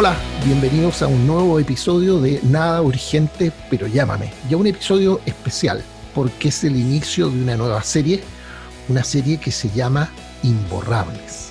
Hola, bienvenidos a un nuevo episodio de Nada Urgente, pero llámame. Ya un episodio especial, porque es el inicio de una nueva serie, una serie que se llama Imborrables.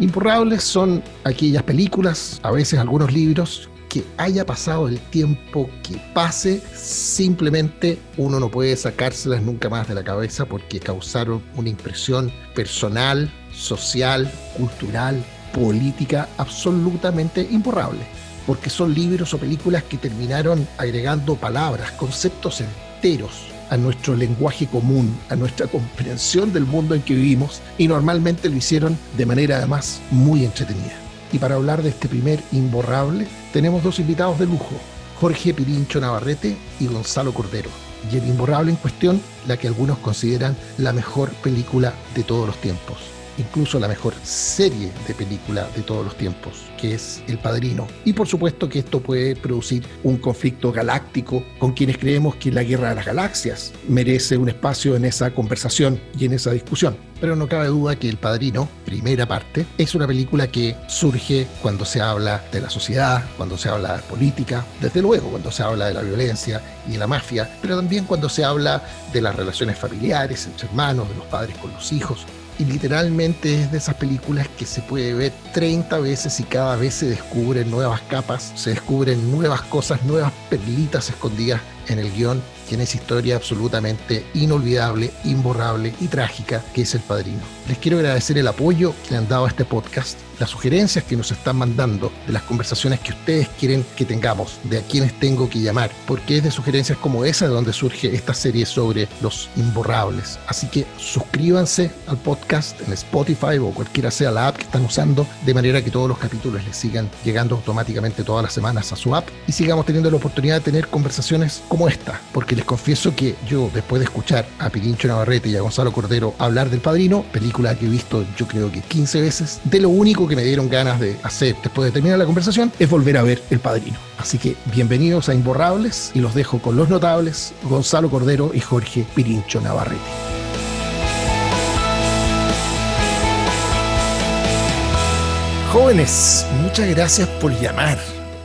Imborrables son aquellas películas, a veces algunos libros, que haya pasado el tiempo que pase, simplemente uno no puede sacárselas nunca más de la cabeza porque causaron una impresión personal, social, cultural, política absolutamente imborrable, porque son libros o películas que terminaron agregando palabras, conceptos enteros a nuestro lenguaje común, a nuestra comprensión del mundo en que vivimos y normalmente lo hicieron de manera además muy entretenida. Y para hablar de este primer imborrable, tenemos dos invitados de lujo, Jorge Pirincho Navarrete y Gonzalo Cordero. Y el imborrable en cuestión, la que algunos consideran la mejor película de todos los tiempos incluso la mejor serie de película de todos los tiempos, que es El Padrino. Y por supuesto que esto puede producir un conflicto galáctico con quienes creemos que la Guerra de las Galaxias merece un espacio en esa conversación y en esa discusión. Pero no cabe duda que El Padrino, primera parte, es una película que surge cuando se habla de la sociedad, cuando se habla de política, desde luego cuando se habla de la violencia y la mafia, pero también cuando se habla de las relaciones familiares entre hermanos, de los padres con los hijos, y literalmente es de esas películas que se puede ver 30 veces y cada vez se descubren nuevas capas, se descubren nuevas cosas, nuevas perlitas escondidas en el guion en esa historia absolutamente inolvidable, imborrable y trágica que es El Padrino. Les quiero agradecer el apoyo que han dado a este podcast, las sugerencias que nos están mandando, de las conversaciones que ustedes quieren que tengamos, de a quienes tengo que llamar, porque es de sugerencias como esa de donde surge esta serie sobre los imborrables. Así que suscríbanse al podcast en Spotify o cualquiera sea la app que están usando, de manera que todos los capítulos les sigan llegando automáticamente todas las semanas a su app y sigamos teniendo la oportunidad de tener conversaciones como esta, porque les confieso que yo, después de escuchar a Pirincho Navarrete y a Gonzalo Cordero hablar del Padrino, película que he visto yo creo que 15 veces, de lo único que me dieron ganas de hacer después de terminar la conversación es volver a ver El Padrino. Así que bienvenidos a Imborrables y los dejo con los notables Gonzalo Cordero y Jorge Pirincho Navarrete. Jóvenes, muchas gracias por llamar.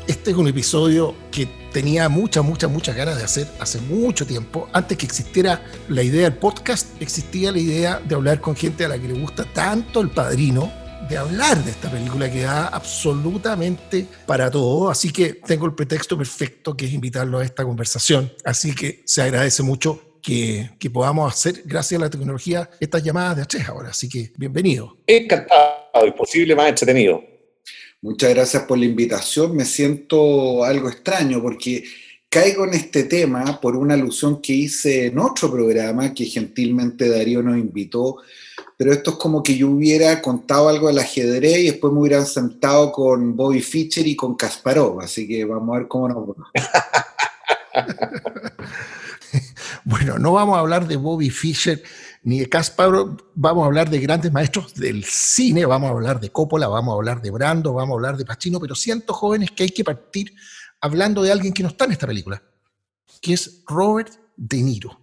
Este es un episodio que tenía muchas, muchas, muchas ganas de hacer hace mucho tiempo. Antes que existiera la idea del podcast, existía la idea de hablar con gente a la que le gusta tanto el padrino, de hablar de esta película que da absolutamente para todo. Así que tengo el pretexto perfecto que es invitarlo a esta conversación. Así que se agradece mucho que, que, podamos hacer, gracias a la tecnología, estas llamadas de H ahora. Así que bienvenido. Encantado y posible más entretenido. Muchas gracias por la invitación. Me siento algo extraño porque caigo en este tema por una alusión que hice en otro programa que gentilmente Darío nos invitó, pero esto es como que yo hubiera contado algo del ajedrez y después me hubieran sentado con Bobby Fischer y con Kasparov, así que vamos a ver cómo nos va. bueno, no vamos a hablar de Bobby Fischer ni de Kasparov, vamos a hablar de grandes maestros del cine, vamos a hablar de Coppola, vamos a hablar de Brando, vamos a hablar de Pacino, pero siento jóvenes que hay que partir hablando de alguien que no está en esta película, que es Robert De Niro.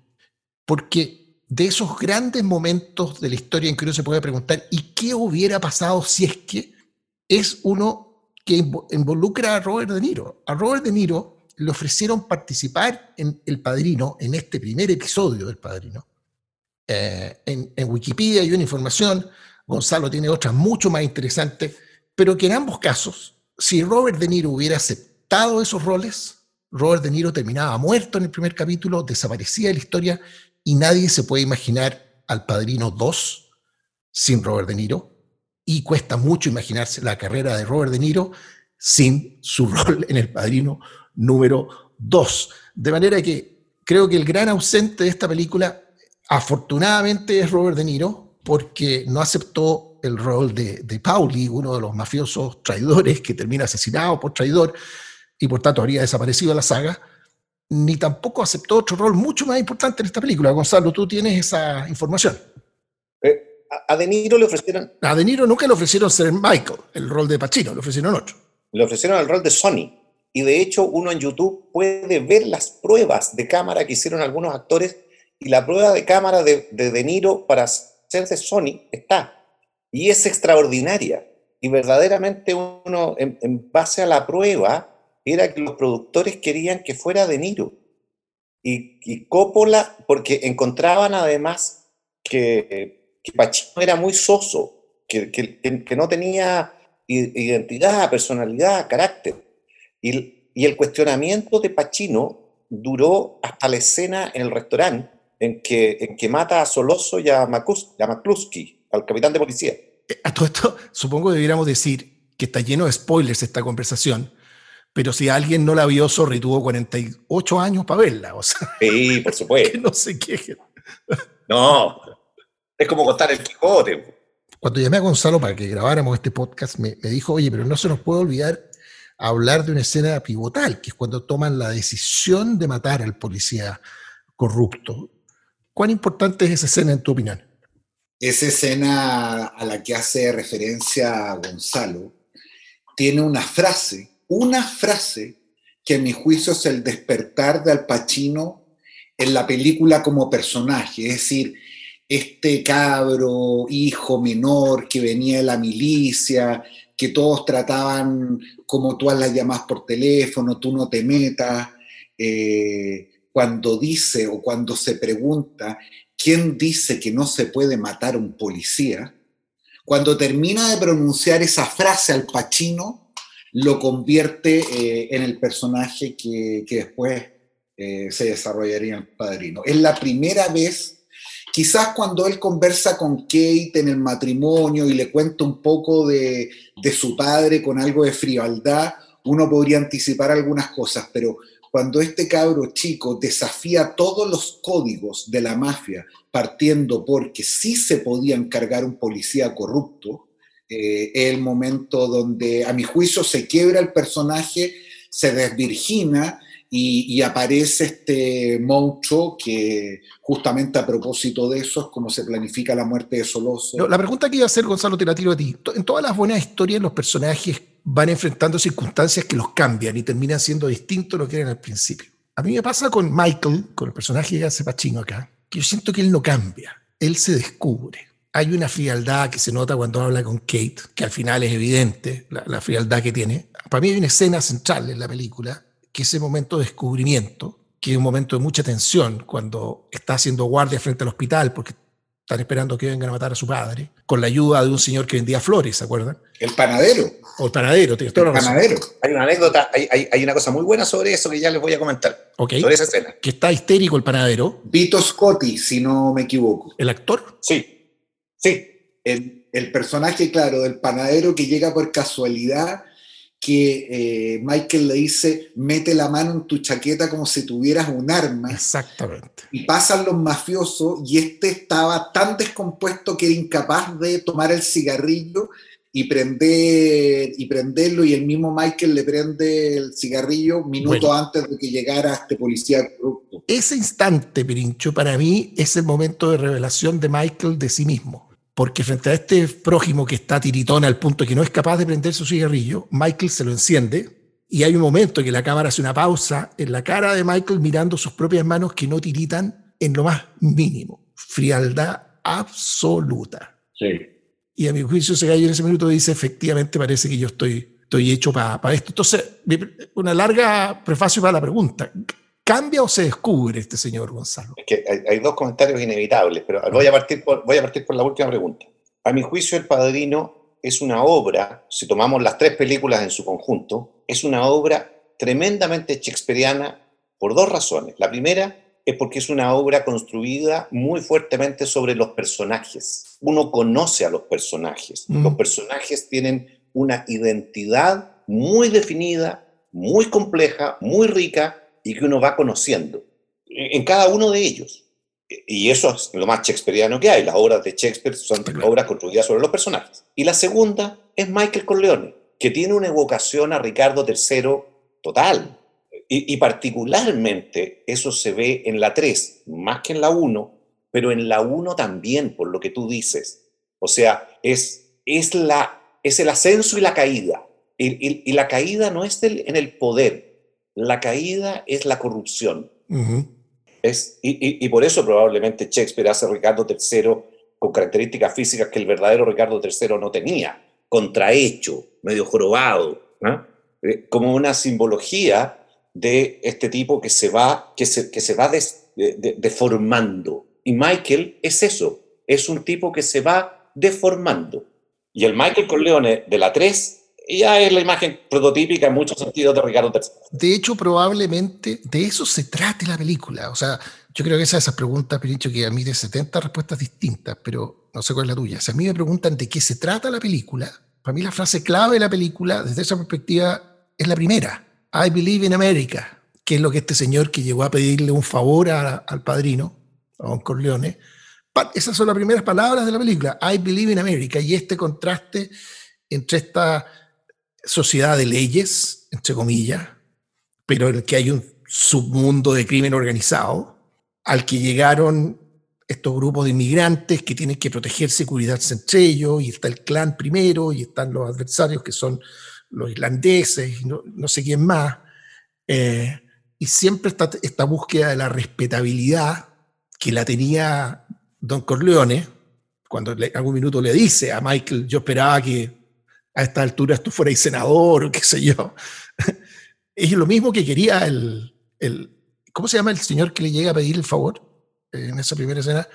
Porque de esos grandes momentos de la historia en que uno se puede preguntar, ¿y qué hubiera pasado si es que es uno que involucra a Robert De Niro? A Robert De Niro le ofrecieron participar en El Padrino, en este primer episodio del Padrino, eh, en, Wikipedia hay una información, Gonzalo tiene otra mucho más interesante, pero que en ambos casos, si Robert De Niro hubiera aceptado esos roles, Robert De Niro terminaba muerto en el primer capítulo, desaparecía de la historia y nadie se puede imaginar al Padrino 2 sin Robert De Niro y cuesta mucho imaginarse la carrera de Robert De Niro sin su rol en el Padrino número 2. De manera que creo que el gran ausente de esta película Afortunadamente es Robert De Niro porque no aceptó el rol de, de Pauli, uno de los mafiosos traidores que termina asesinado por traidor y por tanto habría desaparecido de la saga, ni tampoco aceptó otro rol mucho más importante en esta película. Gonzalo, tú tienes esa información. Eh, a De Niro le ofrecieron... A De Niro nunca le ofrecieron ser Michael, el rol de Pacino, le ofrecieron otro. Le ofrecieron el rol de Sony. Y de hecho uno en YouTube puede ver las pruebas de cámara que hicieron algunos actores y la prueba de cámara de De, Niro para hacerse Sony está. Y es extraordinaria. y verdaderamente uno, en, en base a la prueba, era que los productores querían que fuera De Niro. Y, y Coppola, porque encontraban además que, que Pacino era muy soso, que, que, que no tenía identidad, personalidad, carácter. Y, y, el cuestionamiento de Pacino duró hasta la escena en el restaurante en que, en que mata a Soloso y a, McCluskey, al capitán de policía. Eh, a todo esto, supongo que debiéramos decir que está lleno de spoilers esta conversación, pero si alguien no la vio, Sorry, tuvo 48 años para verla. O sea, sí, por supuesto. no sé qué. No, es como contar el Quijote. Cuando llamé a Gonzalo para que grabáramos este podcast, me, me dijo, oye, pero no se nos puede olvidar hablar de una escena pivotal, que es cuando toman la decisión de matar al policía corrupto. ¿Cuán importante es esa escena en tu opinión? Esa escena a la que hace referencia Gonzalo tiene una frase, una frase que en mi juicio es el despertar de Al Pacino en la película como personaje, es decir, este cabro, hijo menor que venía de la milicia, que todos trataban como tú las llamas por teléfono, tú no te metas, eh, cuando dice o cuando se pregunta quién dice que no se puede matar a un policía, cuando termina de pronunciar esa frase al Pachino, lo convierte eh, en el personaje que, que después eh, se desarrollaría en Padrino. Es la primera vez Quizás cuando él conversa con Kate en el matrimonio y le cuenta un poco de, de su padre con algo de frialdad, uno podría anticipar algunas cosas, pero cuando este cabro chico desafía todos los códigos de la mafia, partiendo porque sí se podía encargar un policía corrupto, eh, es el momento donde a mi juicio se quiebra el personaje, se desvirgina y, aparece este monstruo que justamente a propósito de eso es como se planifica la muerte de Soloso. la pregunta que iba a hacer, Gonzalo, te la tiro a ti. En todas las buenas historias los personajes van enfrentando circunstancias que los cambian y terminan siendo distintos de lo que eran al principio. A mí me pasa con Michael, con el personaje que hace Pachino acá, que yo siento que él no cambia, él se descubre. Hay una frialdad que se nota cuando habla con Kate, que al final es evidente, la, la frialdad que tiene. Para mí hay una escena central en la película, que ese momento de descubrimiento, que es un momento de mucha tensión, cuando está haciendo guardia frente al hospital porque están esperando que vengan a matar a su padre, con la ayuda de un señor que vendía flores, ¿se acuerdan? El panadero. O el panadero, el panadero. Hay una anécdota, hay, hay, hay, una cosa muy buena sobre eso que ya les voy a comentar. Okay. Sobre esa escena. Que está histérico el panadero. Vito Scotti, si no me equivoco. ¿El actor? Sí. Sí. El, el personaje, claro, del panadero que llega por casualidad que eh, Michael le dice, mete la mano en tu chaqueta como si tuvieras un arma. Exactamente. Y pasan los mafiosos y este estaba tan descompuesto que era incapaz de tomar el cigarrillo y prender y prenderlo y el mismo Michael le prende el cigarrillo minutos bueno, antes de que llegara este policía corrupto. Ese instante, Pirincho, para mí es el momento de revelación de Michael de sí mismo porque frente a este prójimo que está tiritón al punto que no es capaz de prender su cigarrillo, Michael se lo enciende y hay un momento que la cámara hace una pausa en la cara de Michael mirando sus propias manos que no tiritan en lo más mínimo. Frialdad absoluta. Sí. Y a mi juicio ese gallo en ese minuto dice, efectivamente parece que yo estoy, estoy hecho para pa esto. Entonces, una larga prefacio para la pregunta. ¿Cambia o se descubre este señor Gonzalo? Es que hay, hay, dos comentarios inevitables, pero voy a, partir por, voy a partir por la última pregunta. A mi juicio, El Padrino es una obra, si tomamos las tres películas en su conjunto, es una obra tremendamente shakespeariana por dos razones. La primera es porque es una obra construida muy fuertemente sobre los personajes. Uno conoce a los personajes. Mm. Los personajes tienen una identidad muy definida, muy compleja, muy rica, y que uno va conociendo en cada uno de ellos. Y eso es lo más shakespeariano que hay. Las obras de Shakespeare son claro. obras construidas sobre los personajes. Y la segunda es Michael Corleone, que tiene una evocación a Ricardo III total. Y, y particularmente eso se ve en la 3, más que en la 1, pero en la 1 también, por lo que tú dices. O sea, es, es, la, es el ascenso y la caída. Y, y, y la caída no es del, en el poder, la caída es la corrupción. Uh -huh. es, y, y, y, por eso probablemente Shakespeare hace Ricardo III con características físicas que el verdadero Ricardo III no tenía. contrahecho, medio jorobado, eh, como una simbología de este tipo que se va, que se, que se va deformando. Y Michael es eso, es un tipo que se va deformando. Y el Michael Corleone de la 3 ya es la imagen prototípica en muchos sentidos de Ricardo III. De hecho, probablemente de eso se trate la película. O sea, yo creo que esa esa pregunta, Pirincho, que a mí de 70 respuestas distintas, pero no sé cuál es la tuya. Si a mí me preguntan de qué se trata la película, para mí la frase clave de la película, desde esa perspectiva, es la primera. I believe in America, que es lo que este señor que llegó a pedirle un favor al padrino, a Don Corleone, esas son las primeras palabras de la película, I believe in America, y este contraste entre esta sociedad de leyes, entre comillas, pero en el que hay un submundo de crimen organizado, al que llegaron estos grupos de inmigrantes que tienen que protegerse y cuidarse entre ellos, y está el clan primero, y están los adversarios que son los irlandeses, no, sé quién más, eh, y siempre está esta búsqueda de la respetabilidad que la tenía Don Corleone, cuando algún minuto le dice a Michael, yo esperaba que a esta altura tú fueras senador qué sé yo. es lo mismo que quería el, el, ¿cómo se llama el señor que le llega a pedir el favor en esa primera escena?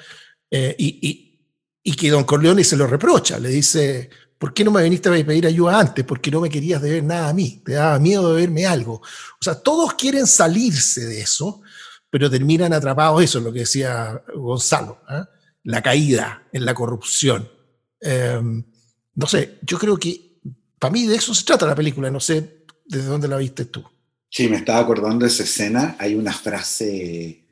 Eh, y, y, y, que Don Corleone se lo reprocha, le dice, ¿por qué no me viniste a pedir ayuda antes? Porque no me querías deber nada a mí, te daba miedo de verme algo. O sea, todos quieren salirse de eso, pero terminan atrapados, eso es lo que decía Gonzalo, ¿eh? la caída en la corrupción. Em, no sé, yo creo que para mí de eso se trata la película, no sé desde dónde la viste tú. Sí, me estaba acordando de esa escena, hay una frase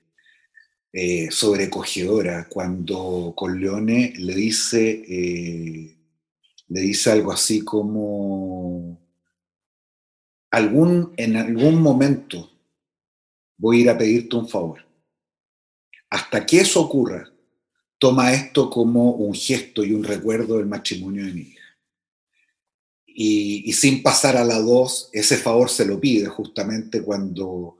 eh, sobrecogedora cuando Corleone le dice, eh, le dice algo así como, algún, en algún momento voy a ir a pedirte un favor. Hasta que eso ocurra, toma esto como un gesto y un recuerdo del matrimonio de mi hija. Y, sin pasar a la dos, ese favor se lo pide justamente cuando,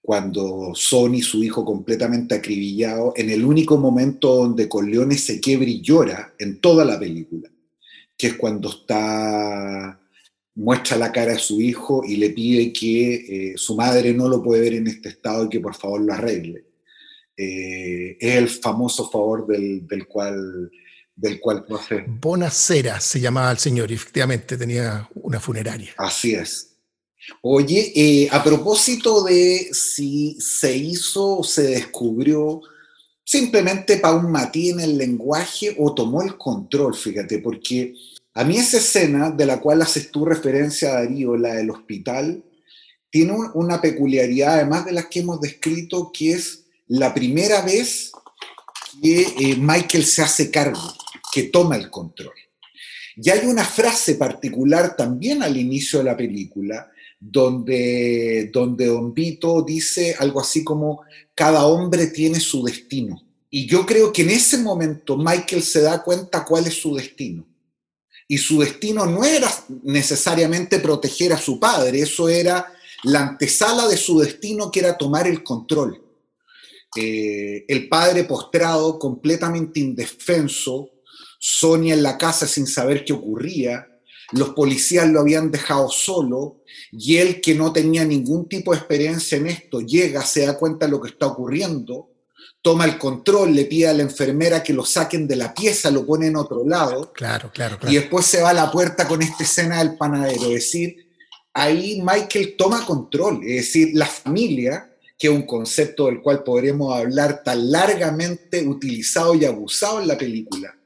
cuando Sony, su hijo completamente acribillado, en el único momento donde Corleone se quiebra y llora en toda la película, que es cuando está muestra la cara de su hijo y le pide que eh, su madre no lo puede ver en este estado y que por favor lo arregle. Eh, es el famoso favor del, del cual del cual Bonacera se llamaba el señor y efectivamente tenía una funeraria. Así es. Oye, eh, a propósito de si se hizo o se descubrió simplemente para un matí en el lenguaje o tomó el control, fíjate, porque a mí esa escena de la cual haces tu referencia, Darío, la del hospital, tiene una peculiaridad, además de las que hemos descrito, que es la primera vez que eh, Michael se hace cargo, que toma el control. Y hay una frase particular también al inicio de la película, donde, donde Don Vito dice algo así como, cada hombre tiene su destino. Y yo creo que en ese momento Michael se da cuenta cuál es su destino. Y su destino no era necesariamente proteger a su padre, eso era la antesala de su destino que era tomar el control. Eh, el padre postrado, completamente indefenso, Sonia en la casa sin saber qué ocurría, los policías lo habían dejado solo y él que no tenía ningún tipo de experiencia en esto, llega, se da cuenta de lo que está ocurriendo, toma el control, le pide a la enfermera que lo saquen de la pieza, lo pone en otro lado. Claro, claro, Y después se va a la puerta con esta escena del panadero, es decir, ahí Michael toma control, es decir, la familia que es un concepto del cual podremos hablar tan largamente utilizado y abusado en la película.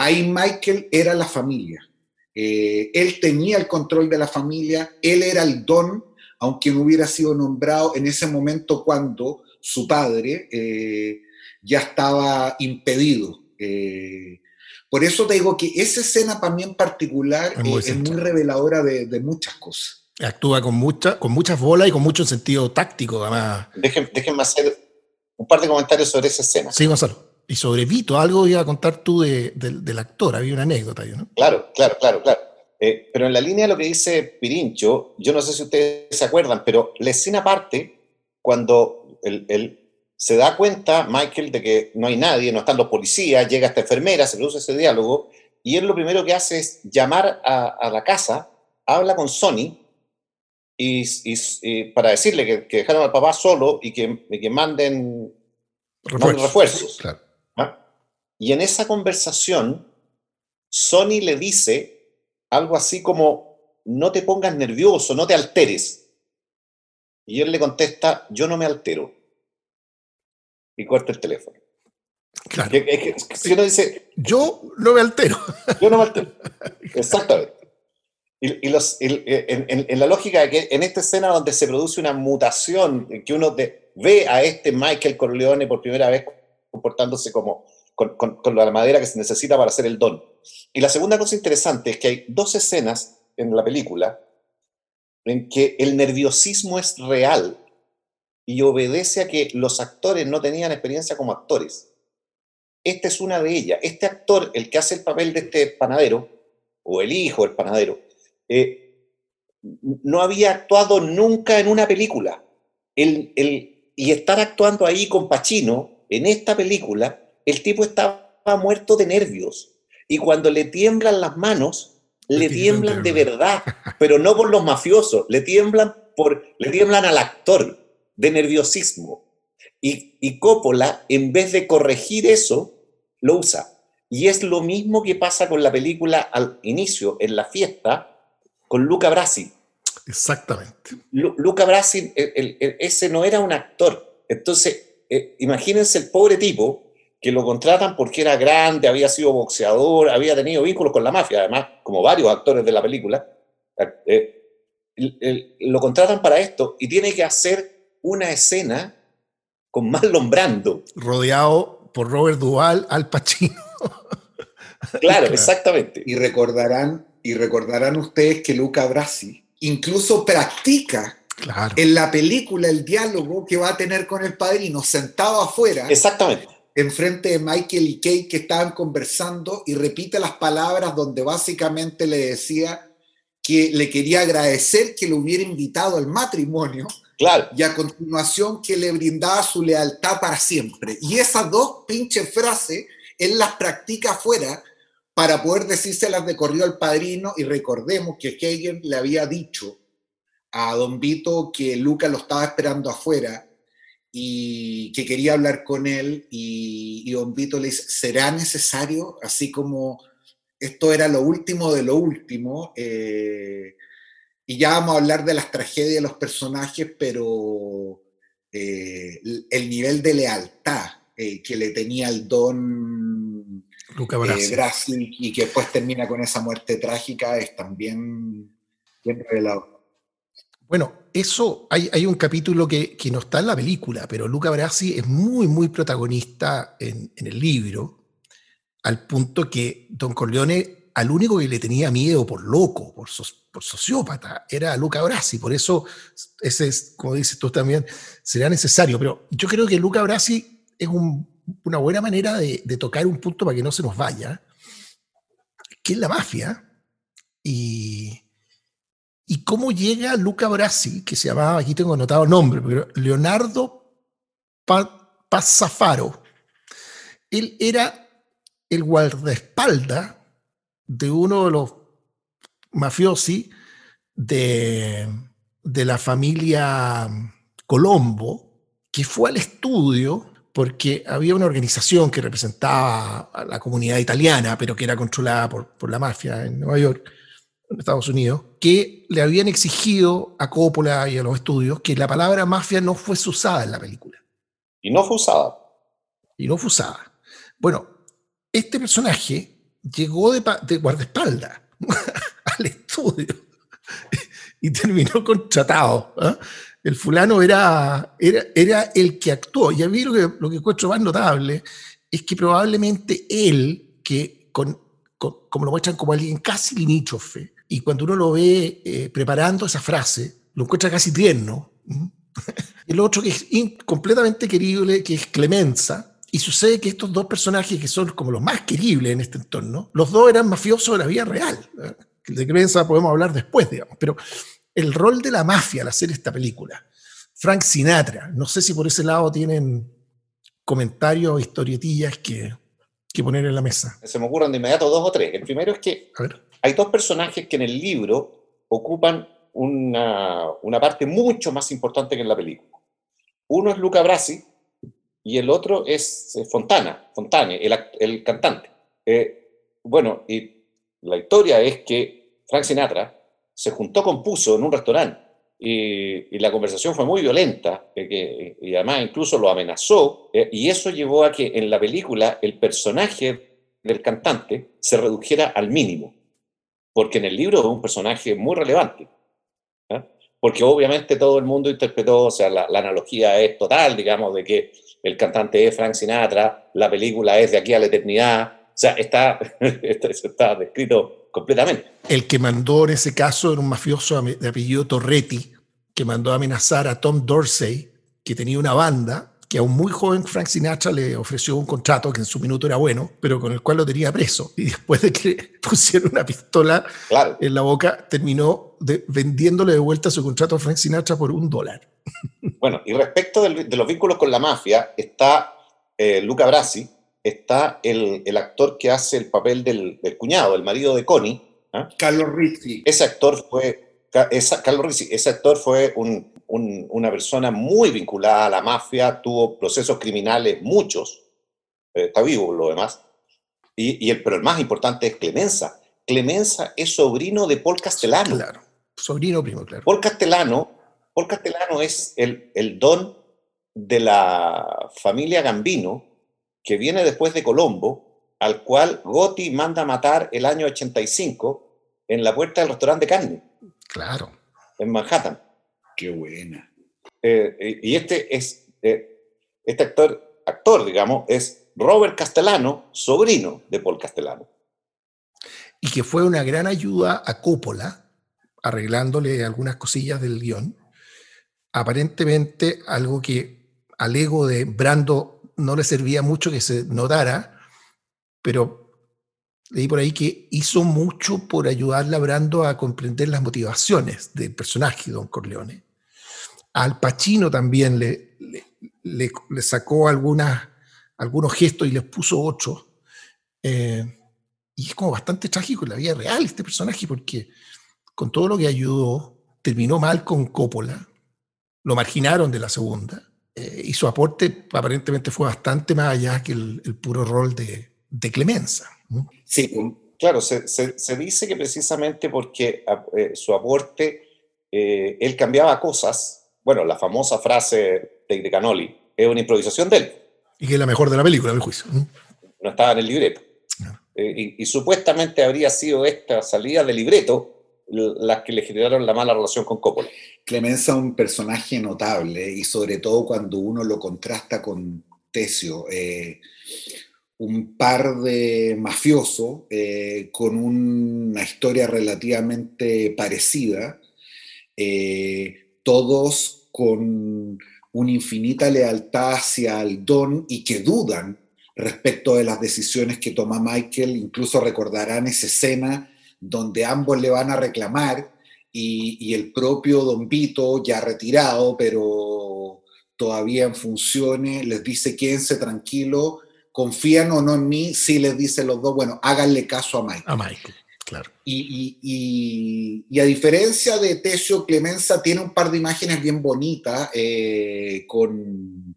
Ahí Michael era la familia. Eh, él tenía el control de la familia, él era el don, aunque no hubiera sido nombrado en ese momento cuando su padre eh, ya estaba impedido. Eh, por eso te digo que esa escena para mí en particular es muy, reveladora de muchas cosas. Actúa con, mucha, con muchas bolas y con mucho sentido táctico, además. déjenme hacer un par de comentarios sobre esa escena. Sí, Gonzalo. Y sobre Vito, algo iba a contar tú de, del actor, había una anécdota, ¿no? Claro, claro, claro, claro. Eh, pero en la línea de lo que dice Pirincho, yo no sé si ustedes se acuerdan, pero la escena parte cuando él, se da cuenta, Michael, de que no hay nadie, no están los policías, llega esta enfermera, se produce ese diálogo, y él lo primero que hace es llamar a, la casa, habla con Sony y, para decirle que, que, dejaron al papá solo y que, que manden refuerzos. ¿ah? Y en esa conversación, Sony le dice algo así como, no te pongas nervioso, no te alteres. Y él le contesta, yo no me altero. Y corta el teléfono. Claro. si uno dice, yo no me altero. Yo no me altero. Exactamente. Y, los, en, la lógica de que en esta escena donde se produce una mutación, que uno ve a este Michael Corleone por primera vez comportándose como con, la madera que se necesita para hacer el don. Y la segunda cosa interesante es que hay dos escenas en la película en que el nerviosismo es real y obedece a que los actores no tenían experiencia como actores. Esta es una de ellas. Este actor, el que hace el papel de este panadero, o el hijo del panadero, eh, no había actuado nunca en una película. El, el, y estar actuando ahí con Pacino, en esta película, el tipo estaba muerto de nervios. Y cuando le tiemblan las manos, le tiemblan de verdad, pero no por los mafiosos, le tiemblan, por, le tiemblan al actor de nerviosismo. Y, y Coppola, en vez de corregir eso, lo usa. Y es lo mismo que pasa con la película al inicio, en la fiesta, con Luca Brasi. Exactamente. Luca Brasi, ese no era un actor. Entonces, eh, imagínense el pobre tipo que lo contratan porque era grande, había sido boxeador, había tenido vínculos con la mafia, además, como varios actores de la película. Eh, lo contratan para esto y tiene que hacer una escena con Marlon Brando. Rodeado por Robert Duvall, Al Pacino. claro, exactamente. Y recordarán, y recordarán ustedes que Luca Brasi incluso practica en la película el diálogo que va a tener con el padrino sentado afuera. Exactamente. Enfrente de Michael y Kate que estaban conversando y repite las palabras donde básicamente le decía que le quería agradecer que lo hubiera invitado al matrimonio. Claro. Y a continuación que le brindaba su lealtad para siempre. Y esas dos pinches frases él las practica afuera para poder decírselas de corrido al padrino. Y recordemos que Hagen le había dicho a Don Vito que Luca lo estaba esperando afuera y que quería hablar con él y, Don Vito le dice, ¿será necesario? Así como esto era lo último de lo último. Eh, y ya vamos a hablar de las tragedias de los personajes, pero eh, el nivel de lealtad eh, que le tenía el don Luca Brasil y que después termina con esa muerte trágica es también bien revelado. Bueno, eso hay, un capítulo que, no está en la película, pero Luca Brasi es muy, muy protagonista en, el libro, al punto que Don Corleone, al único que le tenía miedo por loco, por, sociópata, era Luca Brasi. Por eso, ese es, como dices tú también, será necesario. Pero yo creo que Luca Brasi es una buena manera de, de tocar un punto para que no se nos vaya, que es la mafia. Y y cómo llega Luca Brasi, que se llamaba, aquí tengo anotado el nombre, pero Leonardo Passafaro. Él era el guardaespaldas de uno de los mafiosi de, de la familia Colombo, que fue al estudio porque había una organización que representaba a la comunidad italiana, pero que era controlada por, por la mafia en Nueva York en Estados Unidos, que le habían exigido a Coppola y a los estudios que la palabra mafia no fuese usada en la película. Y no fue usada. Y no fue usada. Bueno, este personaje llegó de, de guardaespaldas al estudio y terminó contratado. ¿ah? El fulano era, era, era, el que actuó. Y a mí lo que, lo que encuentro más notable es que probablemente él, que con, como lo muestran como alguien casi limítrofe, y cuando uno lo ve eh, preparando esa frase, lo encuentra casi tierno. el otro que es completamente querible, que es Clemenza, y sucede que estos dos personajes que son como los más queribles en este entorno, los dos eran mafiosos de la vida real. El de Clemenza podemos hablar después, digamos, pero el rol de la mafia al hacer esta película, Frank Sinatra, no sé si por ese lado tienen comentarios o historietillas que, que poner en la mesa. Se me ocurren de inmediato dos o tres. El primero es que hay dos personajes que en el libro ocupan una, una, parte mucho más importante que en la película. Uno es Luca Brasi y el otro es eh, Fontana, Fontane, el, el cantante. Eh, bueno, y la historia es que Frank Sinatra se juntó con Puso en un restaurante y, la conversación fue muy violenta eh, y además incluso lo amenazó y eso llevó a que en la película el personaje del cantante se redujera al mínimo, porque en el libro es un personaje muy relevante porque obviamente todo el mundo interpretó, o sea, la, analogía es total, digamos, de que el cantante es Frank Sinatra, la película es de aquí a la eternidad, o sea, está, está descrito completamente. El que mandó en ese caso era un mafioso de apellido Torretti, que mandó a amenazar a Tom Dorsey, que tenía una banda, que a un muy joven Frank Sinatra le ofreció un contrato que en su minuto era bueno, pero con el cual lo tenía preso. Y después de que pusieron una pistola en la boca, terminó vendiéndole de vuelta su contrato a Frank Sinatra por un dólar. Bueno, y respecto de los vínculos con la mafia, está eh, Luca Brasi, está el, actor que hace el papel del, cuñado, el marido de Connie. ¿ah? Carlos Rizzi. Ese actor fue, Carlos Rizzi, ese actor fue un, una persona muy vinculada a la mafia, tuvo procesos criminales, muchos, eh, está vivo lo demás, y, el, pero el más importante es Clemenza. Clemenza es sobrino de Paul Castellano. Claro, sobrino primo, claro. Paul Castellano, Paul Castellano es el, el don de la familia Gambino, que viene después de Colombo, al cual Gotti manda matar el año 85 en la puerta del restaurante de carne. Claro. En Manhattan. Qué buena. Eh, y este es, eh, este actor, actor, digamos, es Robert Castellano, sobrino de Paul Castellano. Y que fue una gran ayuda a Coppola, arreglándole algunas cosillas del guion. Aparentemente, algo que al ego de Brando no le servía mucho que se notara, pero leí por ahí que hizo mucho por ayudarle a Brando a comprender las motivaciones del personaje Don Corleone. Al Pacino también le, le, sacó algunos gestos y les puso otros. Eh, y es como bastante trágico en la vida real este personaje, porque con todo lo que ayudó, terminó mal con Coppola, lo marginaron de la segunda, eh, y su aporte aparentemente fue bastante más allá que el, puro rol de, de Clemenza. Sí, claro, se, se, dice que precisamente porque eh, su aporte, él cambiaba cosas bueno, la famosa frase de, Canoli, es una improvisación de él. Y que es la mejor de la película, del juicio. No estaba en el libreto. Eh, y, supuestamente habría sido esta salida del libreto las que le generaron la mala relación con Coppola. Clemenza un personaje notable y sobre todo cuando uno lo contrasta con Tesio, eh, un par de mafiosos eh, con una historia relativamente parecida, todos con una infinita lealtad hacia el don y que dudan respecto de las decisiones que toma Michael, incluso recordarán esa escena donde ambos le van a reclamar y, el propio Don Vito, ya retirado, pero todavía en funciones, les dice quédense tranquilo, confían o no en mí, sí les dice los dos, bueno, háganle caso. A Michael. Y, a diferencia de Tesio, Clemenza tiene un par de imágenes bien bonitas eh, con,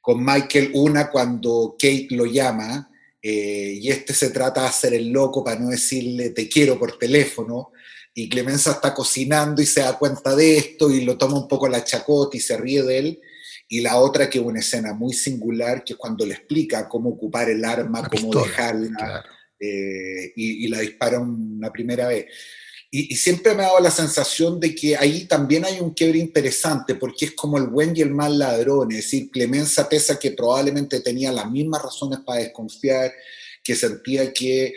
con, Michael. Una cuando Kate lo llama eh, y este se trata de hacer el loco para no decirle te quiero por teléfono. Y Clemenza está cocinando y se da cuenta de esto y lo toma un poco la chacota y se ríe de él. Y la otra que es una escena muy singular, que es cuando le explica cómo ocupar el arma, cómo dejarla. Eh, y, la dispara una primera vez. Y, siempre me ha dado la sensación de que ahí también hay un quiebre interesante, porque es como el buen y el mal ladrón, es decir, Clemenza Tesa que probablemente tenía las mismas razones para desconfiar, que sentía que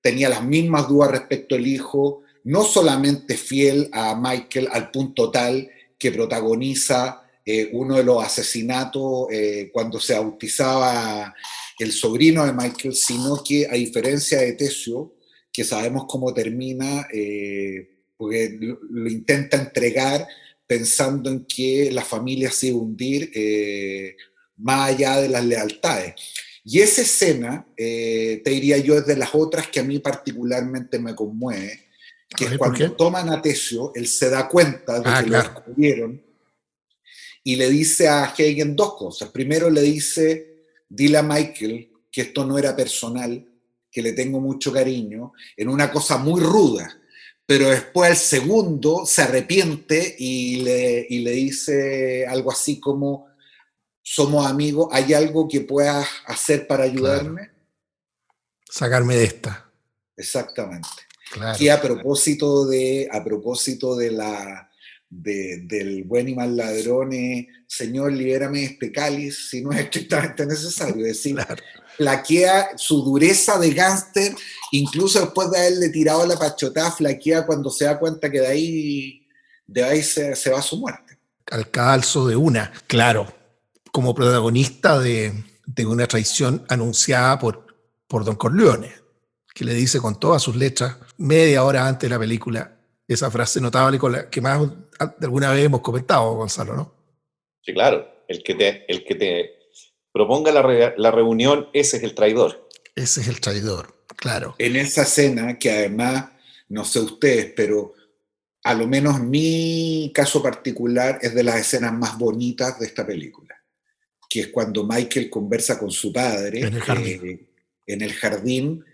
tenía las mismas dudas respecto al hijo, no solamente fiel a Michael al punto tal que protagoniza eh, uno de los asesinatos eh, cuando se bautizaba el sobrino de Michael, sino que a diferencia de Tesio, que sabemos cómo termina, eh, porque lo, intenta entregar pensando en que la familia se iba a hundir eh, más allá de las lealtades. Y esa escena, eh, te diría yo, es de las otras que a mí particularmente me conmueve, que es cuando toman a Tesio, él se da cuenta de ah, que lo descubrieron y le dice a Hagen dos cosas. Primero le dice, dile a Michael que esto no era personal, que le tengo mucho cariño, en una cosa muy ruda. Pero después el segundo se arrepiente y le, y le dice algo así como, somos amigos, ¿hay algo que puedas hacer para ayudarme? Sacarme de esta. Exactamente. y a propósito de, a propósito de la, del buen y mal ladrón, Señor, libérame este cáliz si no es estrictamente necesario. Es decir, flaquea su dureza de gángster, incluso después de haberle tirado la pachotada, flaquea cuando se da cuenta que de ahí, de ahí se, se va a su muerte. Al calzo de una, claro, como protagonista de, de una traición anunciada por, por Don Corleone, que le dice con todas sus letras, media hora antes de la película, esa frase notable con la que más de alguna vez hemos comentado, Gonzalo, ¿no? Sí, claro. El que te, el que te proponga la, la reunión, ese es el traidor. Ese es el traidor, claro. En esa escena, que además, no sé ustedes, pero a lo menos mi caso particular es de las escenas más bonitas de esta película, que es cuando Michael conversa con su padre en el jardín, eh, en el jardín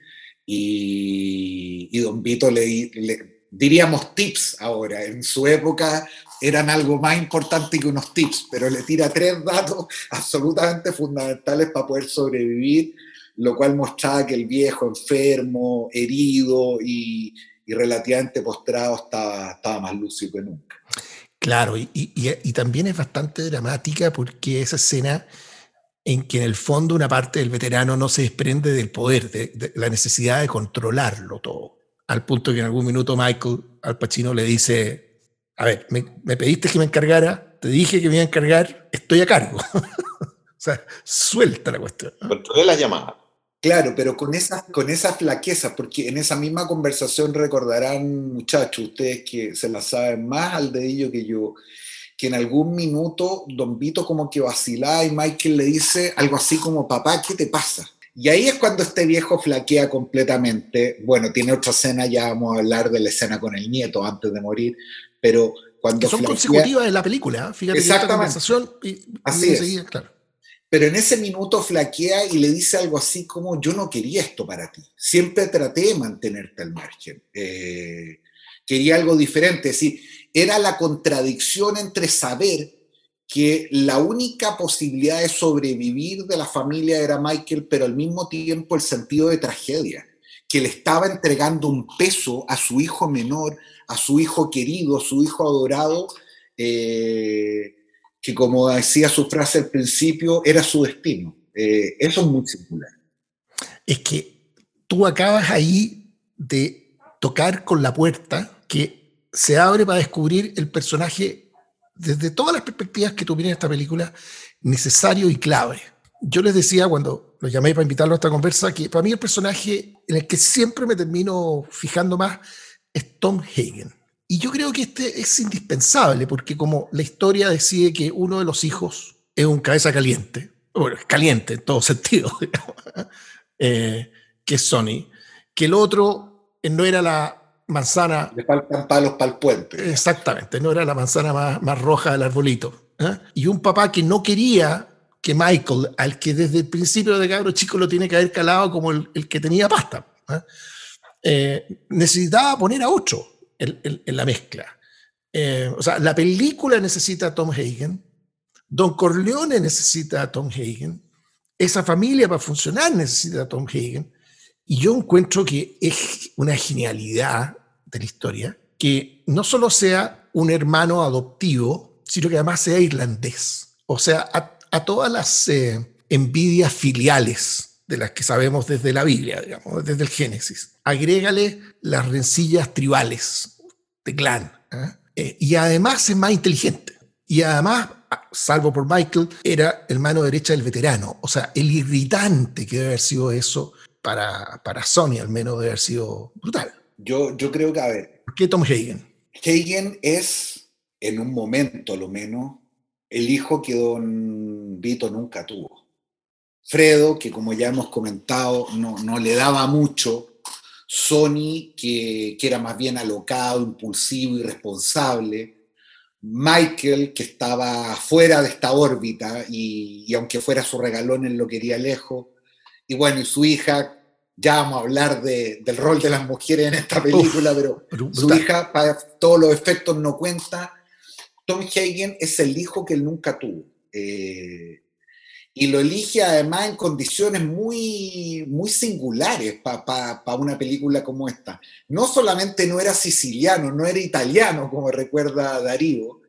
y, y, Don Vito le, le diríamos tips ahora. En su época eran algo más importante que unos tips, pero le tira tres datos absolutamente fundamentales para poder sobrevivir, lo cual mostraba que el viejo enfermo, herido y, relativamente postrado estaba, estaba, más lúcido que nunca. Claro, y, y, también es bastante dramática porque esa escena en que en el fondo una parte del veterano no se desprende del poder, de la necesidad de controlarlo todo al punto que en algún minuto Michael al Pacino le dice, a ver, me, pediste que me encargara, te dije que me iba a encargar, estoy a cargo. o sea, suelta la cuestión. Controlé la llamada. Claro, pero con esas con esa flaqueza, porque en esa misma conversación recordarán, muchachos, ustedes que se la saben más al dedillo que yo, que en algún minuto Don Vito como que vacila y Michael le dice algo así como, papá, ¿qué te pasa? Y ahí es cuando este viejo flaquea completamente. Bueno, tiene otra escena, ya vamos a hablar de la escena con el nieto antes de morir, pero cuando... Que son consecutivas en la película, ¿eh? fíjate Exactamente. y, Así es. claro. Pero en ese minuto flaquea y le dice algo así como, yo no quería esto para ti, siempre traté de mantenerte al margen, eh, quería algo diferente, es decir, era la contradicción entre saber que la única posibilidad de sobrevivir de la familia era Michael, pero al mismo tiempo el sentido de tragedia, que le estaba entregando un peso a su hijo menor, a su hijo querido, a su hijo adorado, eh, que como decía su frase al principio, era su destino. Eh, eso es muy singular. Es que tú acabas ahí de tocar con la puerta que se abre para descubrir el personaje desde todas las perspectivas que tuvieron esta película, necesario y clave. Yo les decía cuando los llamé para invitarlo a esta conversa que para mí el personaje en el que siempre me termino fijando más es Tom Hagen. Y yo creo que este es indispensable porque como la historia decide que uno de los hijos es un cabeza caliente, bueno, caliente en todo sentido, eh, que es Sony, que el otro no era la manzana. Le faltan palos para el puente. Exactamente, no era la manzana más, roja del arbolito. ¿eh? Y un papá que no quería que Michael, al que desde el principio de cabro chico lo tiene que haber calado como el, que tenía pasta, ¿eh? Eh, necesitaba poner a otro en, la mezcla. o sea, la película necesita a Tom Hagen, Don Corleone necesita a Tom Hagen, esa familia para funcionar necesita a Tom Hagen, y yo encuentro que es una genialidad de la historia que no solo sea un hermano adoptivo, sino que además sea irlandés. O sea, a, todas las eh, envidias filiales de las que sabemos desde la Biblia, digamos, desde el Génesis, agrégale las rencillas tribales de clan. ¿eh? Eh, y además es más inteligente. Y además, salvo por Michael, era el mano derecha del veterano. O sea, el irritante que debe haber sido eso para, para Sony al menos debe haber sido brutal. Yo, yo creo que, a ver. ¿Por qué Tom Hagen? Hagen es, en un momento lo menos, el hijo que Don Vito nunca tuvo. Fredo, que como ya hemos comentado, no, no le daba mucho, Sony, que, que, era más bien alocado, impulsivo, irresponsable, Michael, que estaba fuera de esta órbita y, y, aunque fuera su regalón, él lo quería lejos, y bueno, y su hija, ya vamos a hablar de, del rol de las mujeres en esta película, Uf, pero brutal. su hija, para todos los efectos, no cuenta. Tom Hagen es el hijo que él nunca tuvo. Eh, y lo elige además en condiciones muy, muy singulares para pa, pa una película como esta. No solamente no era siciliano, no era italiano, como recuerda Darío,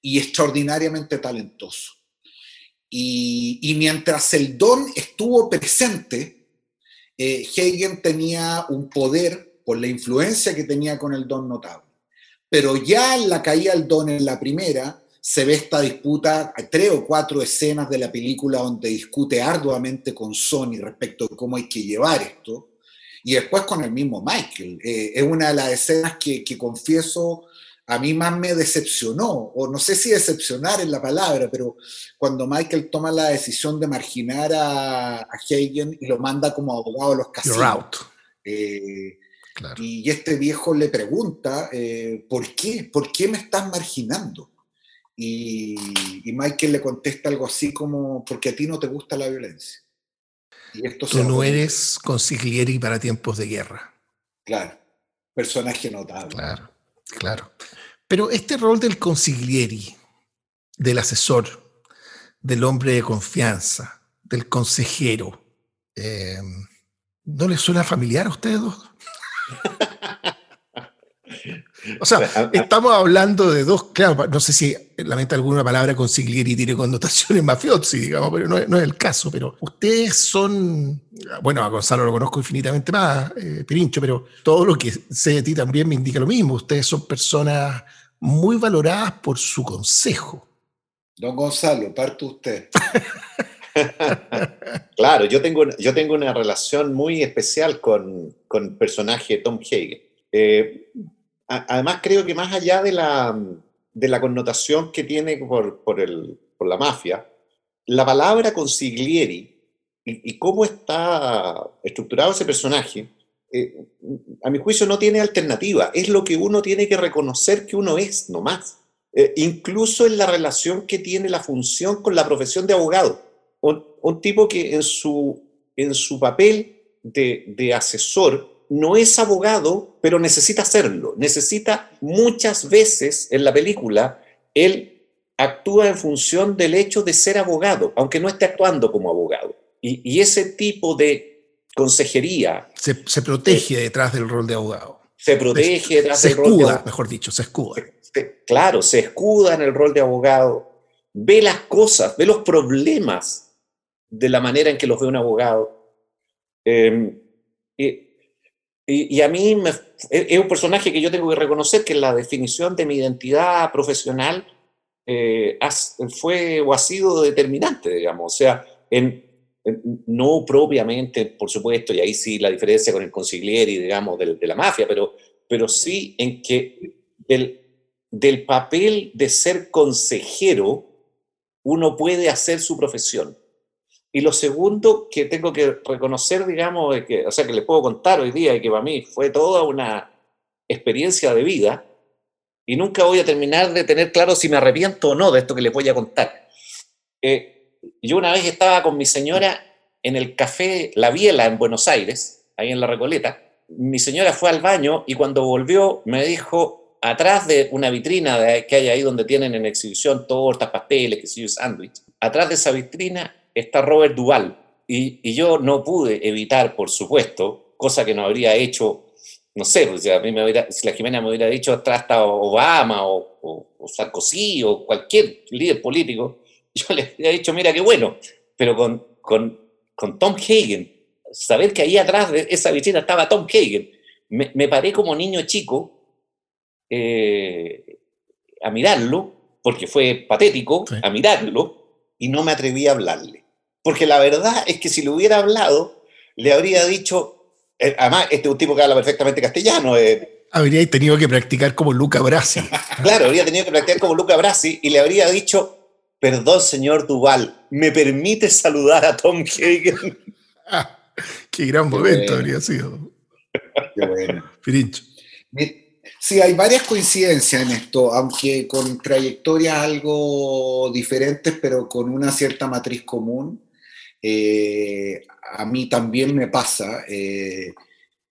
y extraordinariamente talentoso. Y, y mientras el don estuvo presente, eh, Hagen tenía un poder por la influencia que tenía con el don notable. Pero ya en la caída del don en la primera, se ve esta disputa, tres o cuatro escenas de la película donde discute arduamente con Sony respecto de cómo hay que llevar esto, y después con el mismo Michael. Eh, es una de las escenas que, confieso a mí más me decepcionó, o no sé si decepcionar es la palabra, pero cuando Michael toma la decisión de marginar a, a Hagen y lo manda como abogado a los casinos. Eh, claro. Y este viejo le pregunta, eh, ¿por qué? ¿Por qué me estás marginando? Y, y, Michael le contesta algo así como, porque a ti no te gusta la violencia. Y esto Tú no eres consiglieri para tiempos de guerra. Claro, personaje notable. Claro, claro. Pero este rol del consiglieri, del asesor, del hombre de confianza, del consejero, eh, ¿no les suena familiar a ustedes dos? O sea, estamos hablando de dos, claro, no sé si lamenta alguna palabra consiglieri tiene connotaciones mafiosi, digamos, pero no, no, es el caso. Pero ustedes son, bueno, a Gonzalo lo conozco infinitamente más, eh, Pirincho, pero todo lo que sé de ti también me indica lo mismo. Ustedes son personas muy valoradas por su consejo. Don Gonzalo, parte usted. claro, yo tengo, yo tengo una relación muy especial con, con el personaje Tom Hagen. Eh, además creo que más allá de la, de la connotación que tiene por, por, el, por la mafia, la palabra consiglieri y, y, cómo está estructurado ese personaje, eh, a mi juicio no tiene alternativa. Es lo que uno tiene que reconocer que uno es, no más. Eh, incluso en la relación que tiene la función con la profesión de abogado. Un, un tipo que en su, en su papel de, de asesor no es abogado, pero necesita serlo. Necesita muchas veces en la película, él actúa en función del hecho de ser abogado, aunque no esté actuando como abogado. Y, y ese tipo de consejería... Se, se protege eh, detrás del rol de abogado. Se protege detrás se del escuda, rol de abogado. mejor dicho, se escuda. Claro, se escuda en el rol de abogado, ve las cosas, ve los problemas de la manera en que los ve un abogado. Eh, eh, y, a mí me, es un personaje que yo tengo que reconocer que la definición de mi identidad profesional eh, fue o ha sido determinante, digamos. O sea, no propiamente, por supuesto, y ahí sí la diferencia con el consiglieri, digamos, de, de la mafia, pero, pero sí en que del, del papel de ser consejero uno puede hacer su profesión. Y lo segundo que tengo que reconocer, digamos, que, o sea, que les puedo contar hoy día y que para mí fue toda una experiencia de vida y nunca voy a terminar de tener claro si me arrepiento o no de esto que les voy a contar. Eh, yo una vez estaba con mi señora en el café La Biela en Buenos Aires, ahí en La Recoleta. Mi señora fue al baño y cuando volvió me dijo, atrás de una vitrina que hay ahí donde tienen en exhibición tortas, pasteles, que yo, sándwich, atrás de esa vitrina está Robert Duval. Y, y, yo no pude evitar, por supuesto, cosa que no habría hecho, no sé, pues, a mí me hubiera, si la Jimena me hubiera dicho atrás está Obama o, o, o, Sarkozy o cualquier líder político, yo le habría dicho, mira qué bueno, pero con, con, con Tom Hagen, saber que ahí atrás de esa vitrina estaba Tom Hagen, me, me paré como niño chico eh, a mirarlo, porque fue patético, sí. a mirarlo, y no me atreví a hablarle. Porque la verdad es que si le hubiera hablado, le habría dicho, eh, además, este es un tipo que habla perfectamente castellano. Eh, habría tenido que practicar como Luca Brasi. claro, habría tenido que practicar como Luca Brasi y le habría dicho, Perdón, señor Duval, ¿me permite saludar a Tom Hagen? Ah, qué gran momento habría sido. Qué bueno. Pirincho. Sí, hay varias coincidencias en esto, aunque con trayectorias algo diferentes, pero con una cierta matriz común. Eh, a mí también me pasa eh,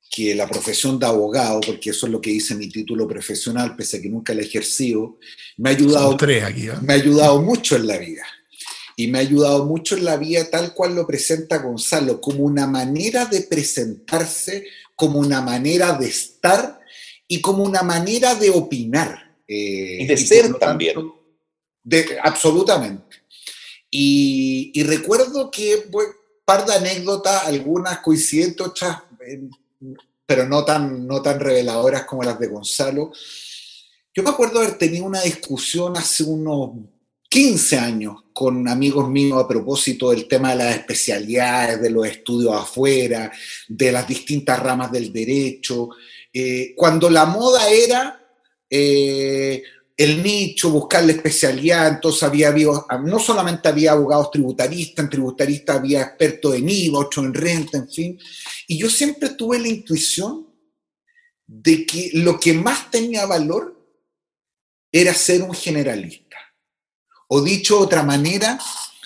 que la profesión de abogado, porque eso es lo que dice mi título profesional, pese a que nunca la he ejercido, me ha ayudado, aquí, ¿eh? me ha ayudado mucho en la vida. Y me ha ayudado mucho en la vida tal cual lo presenta Gonzalo, como una manera de presentarse, como una manera de estar y como una manera de opinar. Eh, y de ser también. De, absolutamente. Y, recuerdo que, bueno, par de anécdotas, algunas coincidentes, otras, pero no tan, no tan reveladoras como las de Gonzalo. Yo me acuerdo haber tenido una discusión hace unos 15 años con amigos míos a propósito del tema de las especialidades, de los estudios afuera, de las distintas ramas del derecho, eh, cuando la moda era eh, el nicho, buscar la especialidad, entonces había, no solamente había abogados tributaristas, en tributaristas había expertos en IVA, otros en renta, en fin, y yo siempre tuve la intuición de que lo que más tenía valor era ser un generalista, o dicho de otra manera,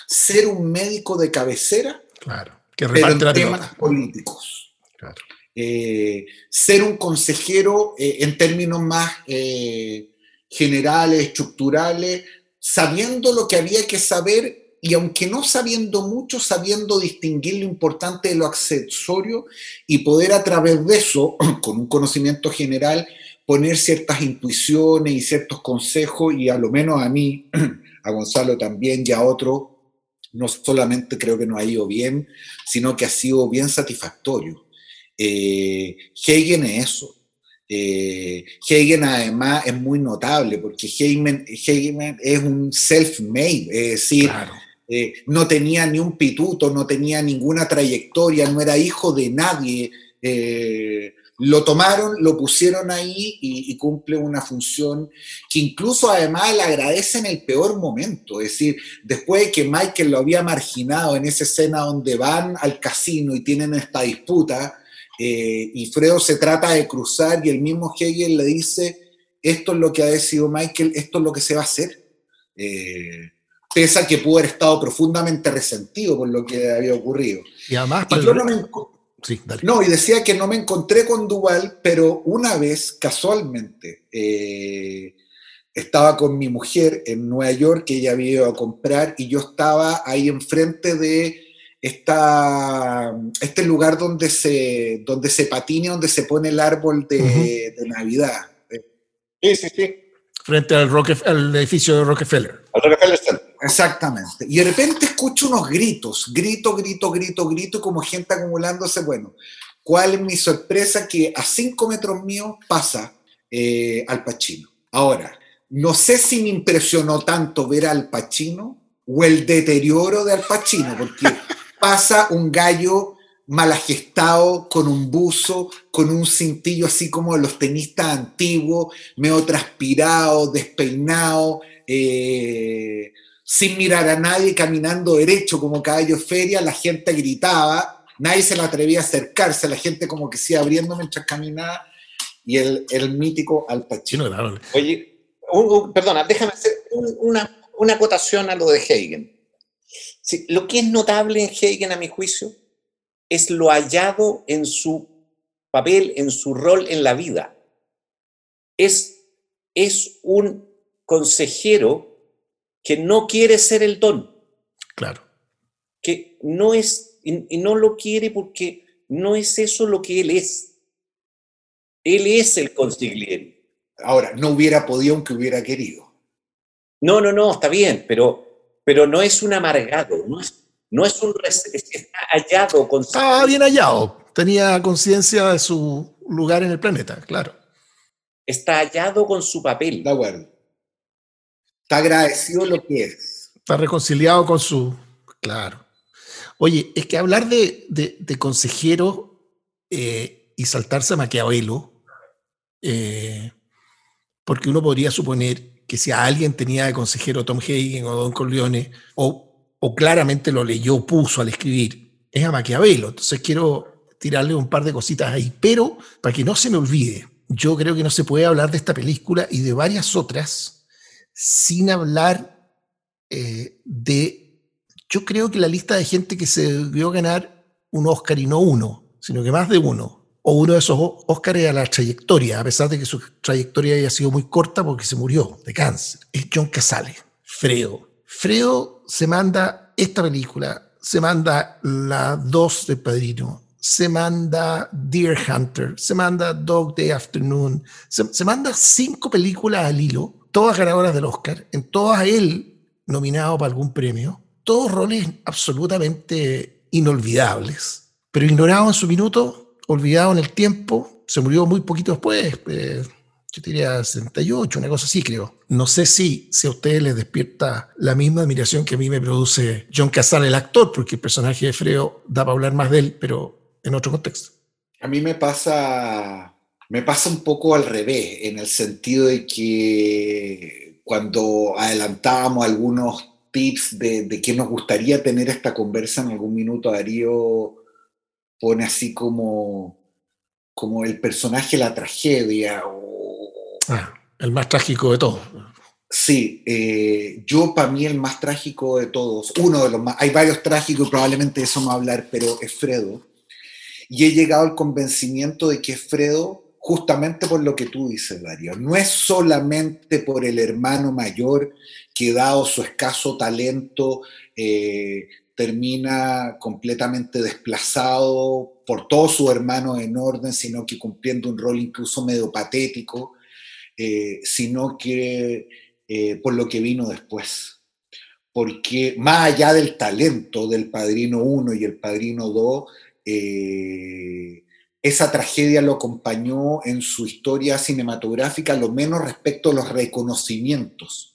ser un médico de cabecera, claro, que pero temas políticos. Claro. Eh, ser un consejero eh, en términos más eh, generales, estructurales, sabiendo lo que había que saber y aunque no sabiendo mucho, sabiendo distinguir lo importante de lo accesorio y poder a través de eso, con un conocimiento general, poner ciertas intuiciones y ciertos consejos y a lo menos a mí, a Gonzalo también y a otros, no solamente creo que nos ha ido bien, sino que ha sido bien satisfactorio. Eh, Hegel es eso. Eh, Hegel además es muy notable porque Hegel, es un self-made, es decir, eh, no tenía ni un pituto, no tenía ninguna trayectoria, no era hijo de nadie. Eh, lo tomaron, lo pusieron ahí y, cumple una función que incluso además le agradece en el peor momento. Es decir, después de que Michael lo había marginado en esa escena donde van al casino y tienen esta disputa, eh, y Fredo se trata de cruzar y el mismo Hegel le dice, esto es lo que ha decidido Michael, esto es lo que se va a hacer. Eh, pese a que pudo haber estado profundamente resentido por lo que había ocurrido. Y además, no, y decía que no me encontré con Duval, pero una vez, casualmente, eh, estaba con mi mujer en Nueva York, que ella había ido a comprar, y yo estaba ahí enfrente de este lugar donde se, donde se patina, donde se pone el árbol de, Navidad. Sí, sí, sí. Frente al, al edificio de Rockefeller. Al Rockefeller Center. Exactamente. Y de repente escucho unos gritos, grito, grito, grito, grito, como gente acumulándose. Bueno, ¿cuál es mi sorpresa? Que a cinco metros míos pasa eh, Al Pacino. Ahora, no sé si me impresionó tanto ver al Pacino o el deterioro de Al Pacino, porque pasa un gallo malajestado, con un buzo, con un cintillo así como de los tenistas antiguos, medio transpirado, despeinado, eh, sin mirar a nadie, caminando derecho como caballo feria, la gente gritaba, nadie se le atrevía a acercarse, la gente como que se iba abriendo mientras caminaba, y el, el mítico Al Pacino. Oye, perdona, déjame hacer una, una acotación a lo de Lo que es notable en Hegel, a mi juicio, es lo hallado en su papel, en su rol en la vida. Es, es un consejero que no quiere ser el don. Claro. Que no es, y no lo quiere porque no es eso lo que él es. Él es el consigliere. Ahora, no hubiera podido aunque hubiera querido. No, no, no, está bien, pero pero no es un amargado, no es, no es un está hallado con Estaba bien hallado, tenía conciencia de su lugar en el planeta, claro. Está hallado con su papel. De acuerdo. Está agradecido lo que es. Está reconciliado con su. Claro. Oye, es que hablar de, de, consejero eh, y saltarse a Maquiavelo, eh, porque uno podría suponer que si a alguien tenía de consejero Tom Hagen o Don Corleone, o, claramente lo leyó, puso al escribir, es a Maquiavelo. Entonces quiero tirarle un par de cositas ahí, pero para que no se me olvide, yo creo que no se puede hablar de esta película y de varias otras sin hablar eh, de, yo creo que la lista de gente que se debió ganar un Oscar y no uno, sino que más de uno, o uno de esos Óscares a la trayectoria, a pesar de que su trayectoria haya sido muy corta porque se murió de cáncer. Es John Casale, Fredo. Fredo se manda esta película, se manda la dos de Padrino, se manda Deer Hunter, se manda Dog Day Afternoon, se, se manda cinco películas al hilo, todas ganadoras del Oscar, en todas él nominado para algún premio, todos roles absolutamente inolvidables, pero ignorado en su minuto olvidado en el tiempo, se murió muy poquito después, eh, yo diría 68, una cosa así creo. No sé si, si a ustedes les despierta la misma admiración que a mí me produce John Casal, el actor, porque el personaje de Freo da para hablar más de él, pero en otro contexto. A mí me pasa, me pasa un poco al revés, en el sentido de que cuando adelantábamos algunos tips de, de que nos gustaría tener esta conversa en algún minuto, Darío pone así como, como el personaje la tragedia. Ah, el más trágico de todos. Sí, eh, yo para mí el más trágico de todos, uno de los más, hay varios trágicos y probablemente de eso no va a hablar, pero es Fredo. Y he llegado al convencimiento de que es Fredo justamente por lo que tú dices, Darío. No es solamente por el hermano mayor que dado su escaso talento eh, termina completamente desplazado por todos sus hermanos en orden, sino que cumpliendo un rol incluso medio patético, eh, sino que eh, por lo que vino después. Porque más allá del talento del Padrino 1 y el Padrino 2, eh, esa tragedia lo acompañó en su historia cinematográfica, lo menos respecto a los reconocimientos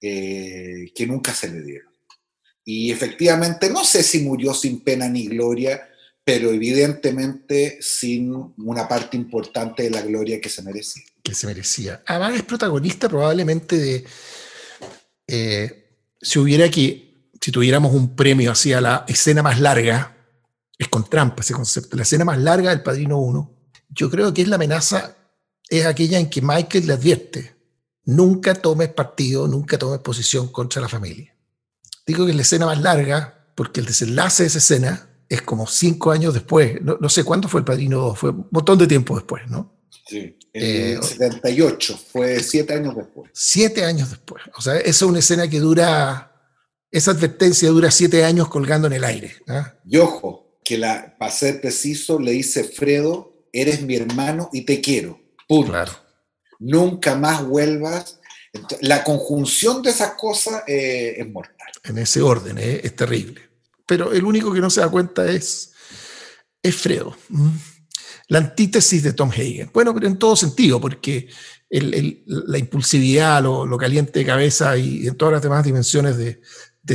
que nunca se le dieron. Y efectivamente, no sé si murió sin pena ni gloria, pero evidentemente sin una parte importante de la gloria que se merecía. Que se. Además es protagonista probablemente de, eh, si hubiera que, si tuviéramos un premio hacia la escena más larga, es con trampa ese concepto, la escena más larga del Padrino 1, yo creo que es la amenaza, es aquella en que Michael le advierte, nunca tomes partido, nunca tomes posición contra la familia. Digo que es la escena más larga porque el desenlace de esa escena es como cinco años después. No, sé cuándo fue el Padrino 2, fue un montón de tiempo después, ¿no? Sí, en eh, 78, fue siete años después. Siete años después. O sea, esa es una escena que dura, esa advertencia dura siete años colgando en el aire. ¿ah? Y ojo, que la, para ser preciso, le dice Fredo, eres mi hermano y te quiero. Punto. Claro. Nunca más vuelvas. La conjunción de esas cosas eh, es mortal en ese orden, ¿eh? es terrible. Pero el único que no se da cuenta es, es Fredo, la antítesis de Tom Hagen. Bueno, pero en todo sentido, porque la impulsividad, lo, caliente de cabeza y en todas las demás dimensiones de,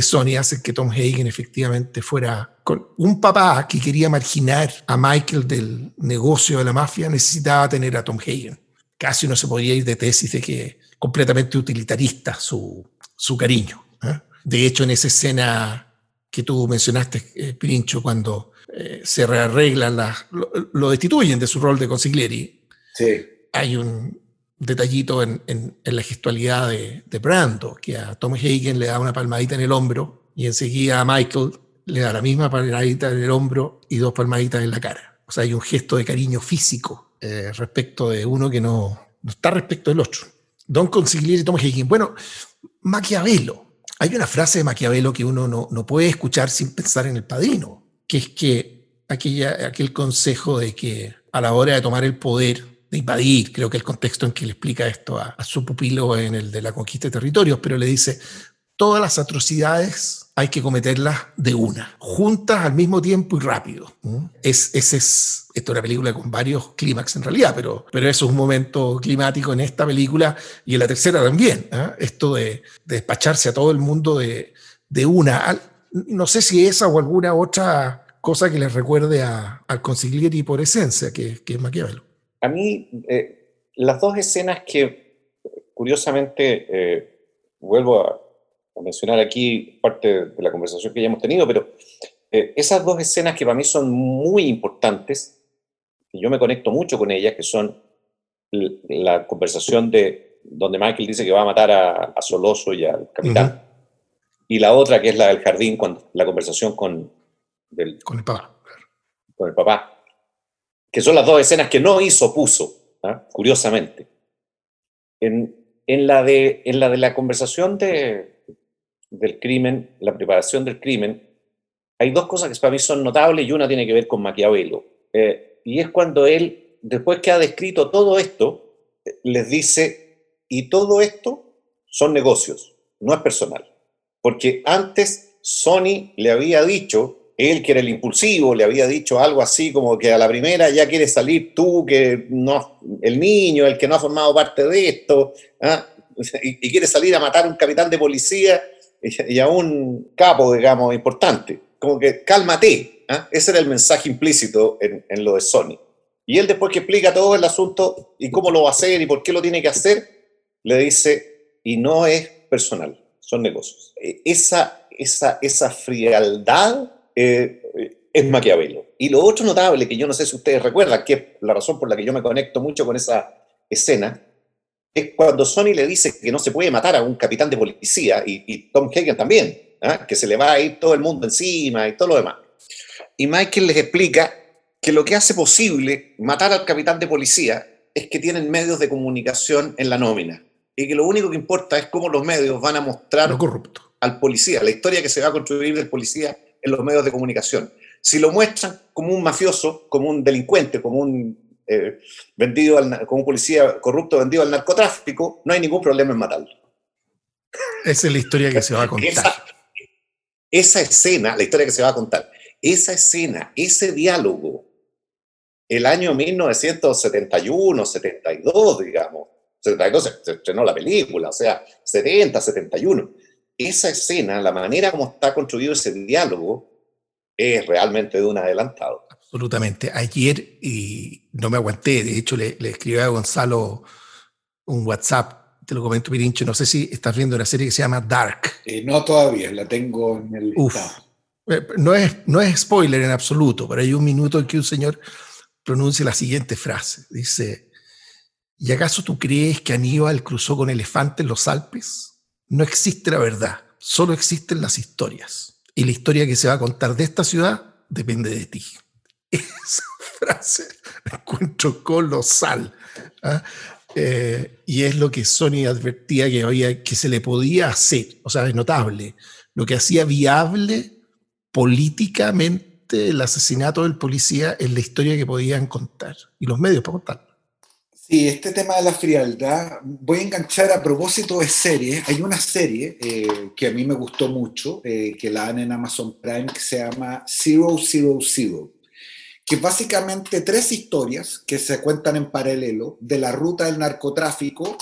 Sony hacen que Tom Hagen efectivamente fuera con un papá que quería marginar a Michael del negocio de la mafia, necesitaba tener a Tom Hagen. Casi uno se podría ir de tesis de que completamente utilitarista su, su cariño. ¿eh? De hecho, en esa escena que tú mencionaste, eh, Pirincho, cuando eh, se rearreglan, lo, destituyen de su rol de consiglieri, sí. hay un detallito en, la gestualidad de, Brando, que a Tom Hagen le da una palmadita en el hombro y enseguida a Michael le da la misma palmadita en el hombro y dos palmaditas en la cara. O sea, hay un gesto de cariño físico eh, respecto de uno que no, no está respecto del otro. Don Consigliere y Tom Hagen. Bueno, Maquiavelo hay una frase de Maquiavelo que uno no, puede escuchar sin pensar en el padrino, que es que aquella, aquel consejo de que a la hora de tomar el poder, de invadir, creo que el contexto en que le explica esto a, a su pupilo en el de la conquista de territorios, pero le dice, todas las atrocidades hay que cometerlas de una, juntas al mismo tiempo y rápido. Es, es, esto es una película con varios clímax en realidad, pero, pero eso es un momento climático en esta película y en la tercera también. ¿ah? Esto de, despacharse a todo el mundo de, una. No sé si esa o alguna otra cosa que les recuerde a, al consigliere por esencia, que, que es Maquiavelo. A mí, eh, las dos escenas que curiosamente, eh, vuelvo a, mencionar aquí parte de la conversación que ya hemos tenido, pero eh, esas dos escenas que para mí son muy importantes, y yo me conecto mucho con ellas, que son la conversación de donde Michael dice que va a matar a, Soloso y al capitán, y la otra que es la del jardín, cuando, la conversación con, con el papá. Con el papá. Que son las dos escenas que no hizo Puso, ¿ah? curiosamente. En, en, la de, en la de la conversación de, del crimen, la preparación del crimen, hay dos cosas que para mí son notables y una tiene que ver con Maquiavelo. Eh, y es cuando él, después que ha descrito todo esto, les dice, y todo esto son negocios, no es personal. Porque antes Sony le había dicho, él que era el impulsivo, le había dicho algo así como que a la primera ya quieres salir tú, que no, el niño, el que no ha formado parte de esto, ¿ah? y, y quiere salir a matar a un capitán de policía y a un capo, digamos, importante. Como que cálmate. ¿ah? Ese era el mensaje implícito en, en, lo de Sony. Y él después que explica todo el asunto y cómo lo va a hacer y por qué lo tiene que hacer, le dice, y no es personal, son negocios. E, esa, esa, esa frialdad eh, es Maquiavelo. Y lo otro notable, que yo no sé si ustedes recuerdan, que es la razón por la que yo me conecto mucho con esa escena, es cuando Sony le dice que no se puede matar a un capitán de policía, y, Tom Hagen también, ¿ah? que se le va a ir todo el mundo encima y todo lo demás. Y Michael les explica que lo que hace posible matar al capitán de policía es que tienen medios de comunicación en la nómina y que lo único que importa es cómo los medios van a mostrar al policía, la historia que se va a construir del policía en los medios de comunicación. Si lo muestran como un mafioso, como un delincuente, como un eh, vendido como un policía corrupto vendido al narcotráfico, no hay ningún problema en matarlo. Esa es la historia que se va a contar. Esa, escena, la historia que se va a contar, esa escena, ese diálogo, el año 1971, 72, digamos, 72 se estrenó la película, o sea, 70, 71. Esa escena, la manera como está construido ese diálogo, es realmente de un adelantado. Absolutamente. Ayer, y no me aguanté, de hecho le, le escribí a Gonzalo un WhatsApp, te lo comento Pirincho, no sé si estás viendo una serie que se llama Dark. Eh, no todavía, la tengo en el... Uf, eh, no es, no es spoiler en absoluto, pero hay un minuto en que un señor pronuncia la siguiente frase. Dice, ¿y acaso tú crees que Aníbal cruzó con elefantes los Alpes? No existe la verdad, solo existen las historias. Y la historia que se va a contar de esta ciudad depende de ti. Esa frase la encuentro colosal. ¿ah? Eh, y es lo que Sony advertía que, había, que se le podía hacer, o sea, es notable, lo que hacía viable políticamente el asesinato del policía en la historia que podían contar y los medios para contar. Sí, este tema de la frialdad, voy a enganchar a propósito de serie. Hay una serie eh, que a mí me gustó mucho, eh, que la dan en Amazon Prime, que se llama Zero Zero Zero que básicamente tres historias que se cuentan en paralelo de la ruta del narcotráfico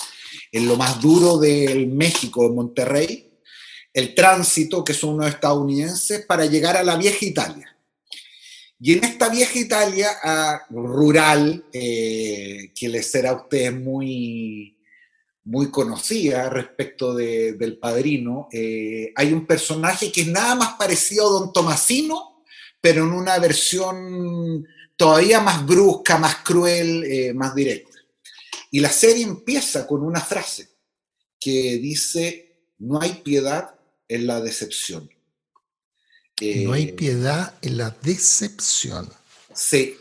en lo más duro del México, de Monterrey, el tránsito, que son unos estadounidenses, para llegar a la vieja Italia. Y en esta vieja Italia rural, eh, que les será a ustedes muy, muy conocida respecto del padrino, eh, hay un personaje que es nada más parecido a don Tomasino, pero en una versión todavía más brusca, más cruel, eh, más directa. Y la serie empieza con una frase que dice, no hay piedad en la decepción. no hay eh, piedad en la decepción. Sí.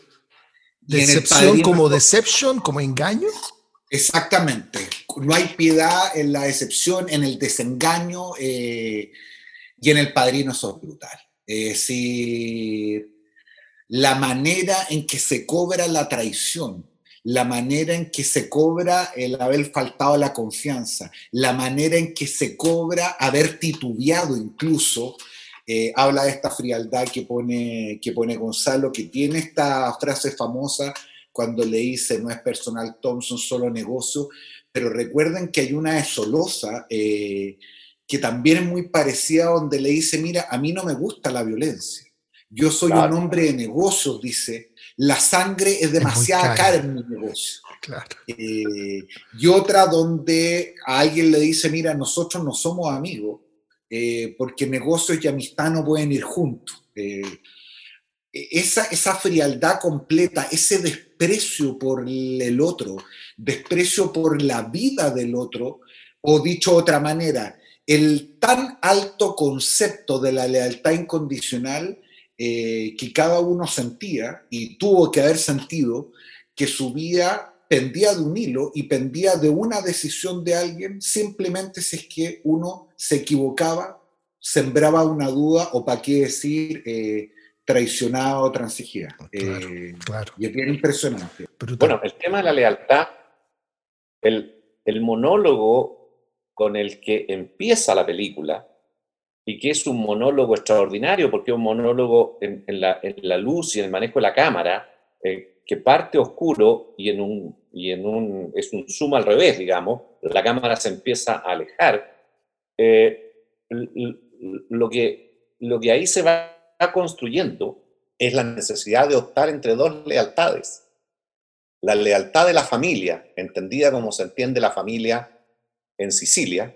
¿Decepción como deception, como engaño? Exactamente. No hay piedad en la decepción, en el desengaño eh, y en el padrino eso es brutal. Es decir, la manera en que se cobra la traición, la manera en que se cobra el haber faltado la confianza, la manera en que se cobra haber titubeado incluso, eh, habla de esta frialdad que pone, que pone Gonzalo, que tiene esta frase famosa cuando le dice no es personal Thompson, solo negocio, pero recuerden que hay una de Solosa, eh, que también es muy parecida donde le dice, mira, a mí no me gusta la violencia. Yo soy un hombre de negocios, dice. La sangre es demasiada cara en mi negocio. Eh, y otra donde a alguien le dice, mira, nosotros no somos amigos, eh, porque negocios y amistad no pueden ir juntos. Eh, esa, esa frialdad completa, ese desprecio por el otro, desprecio por la vida del otro, o dicho de otra manera, el tan alto concepto de la lealtad incondicional que cada uno sentía y tuvo que haber sentido que su vida pendía de un hilo y pendía de una decisión de alguien simplemente si es que uno se equivocaba, sembraba una duda o para qué decir eh, traicionaba o transigía. Ah, eh, claro, Y es bien impresionante. bueno, el tema de la lealtad, el, el monólogo con el que empieza la película, y que es un monólogo extraordinario, porque es un monólogo en, la, luz y en el manejo de la cámara, eh, que parte oscuro y en un, y en un, es un zoom al revés, digamos, la cámara se empieza a alejar, eh, lo, que, lo que ahí se va construyendo es la necesidad de optar entre dos lealtades. La lealtad de la familia, entendida como se entiende la familia en Sicilia,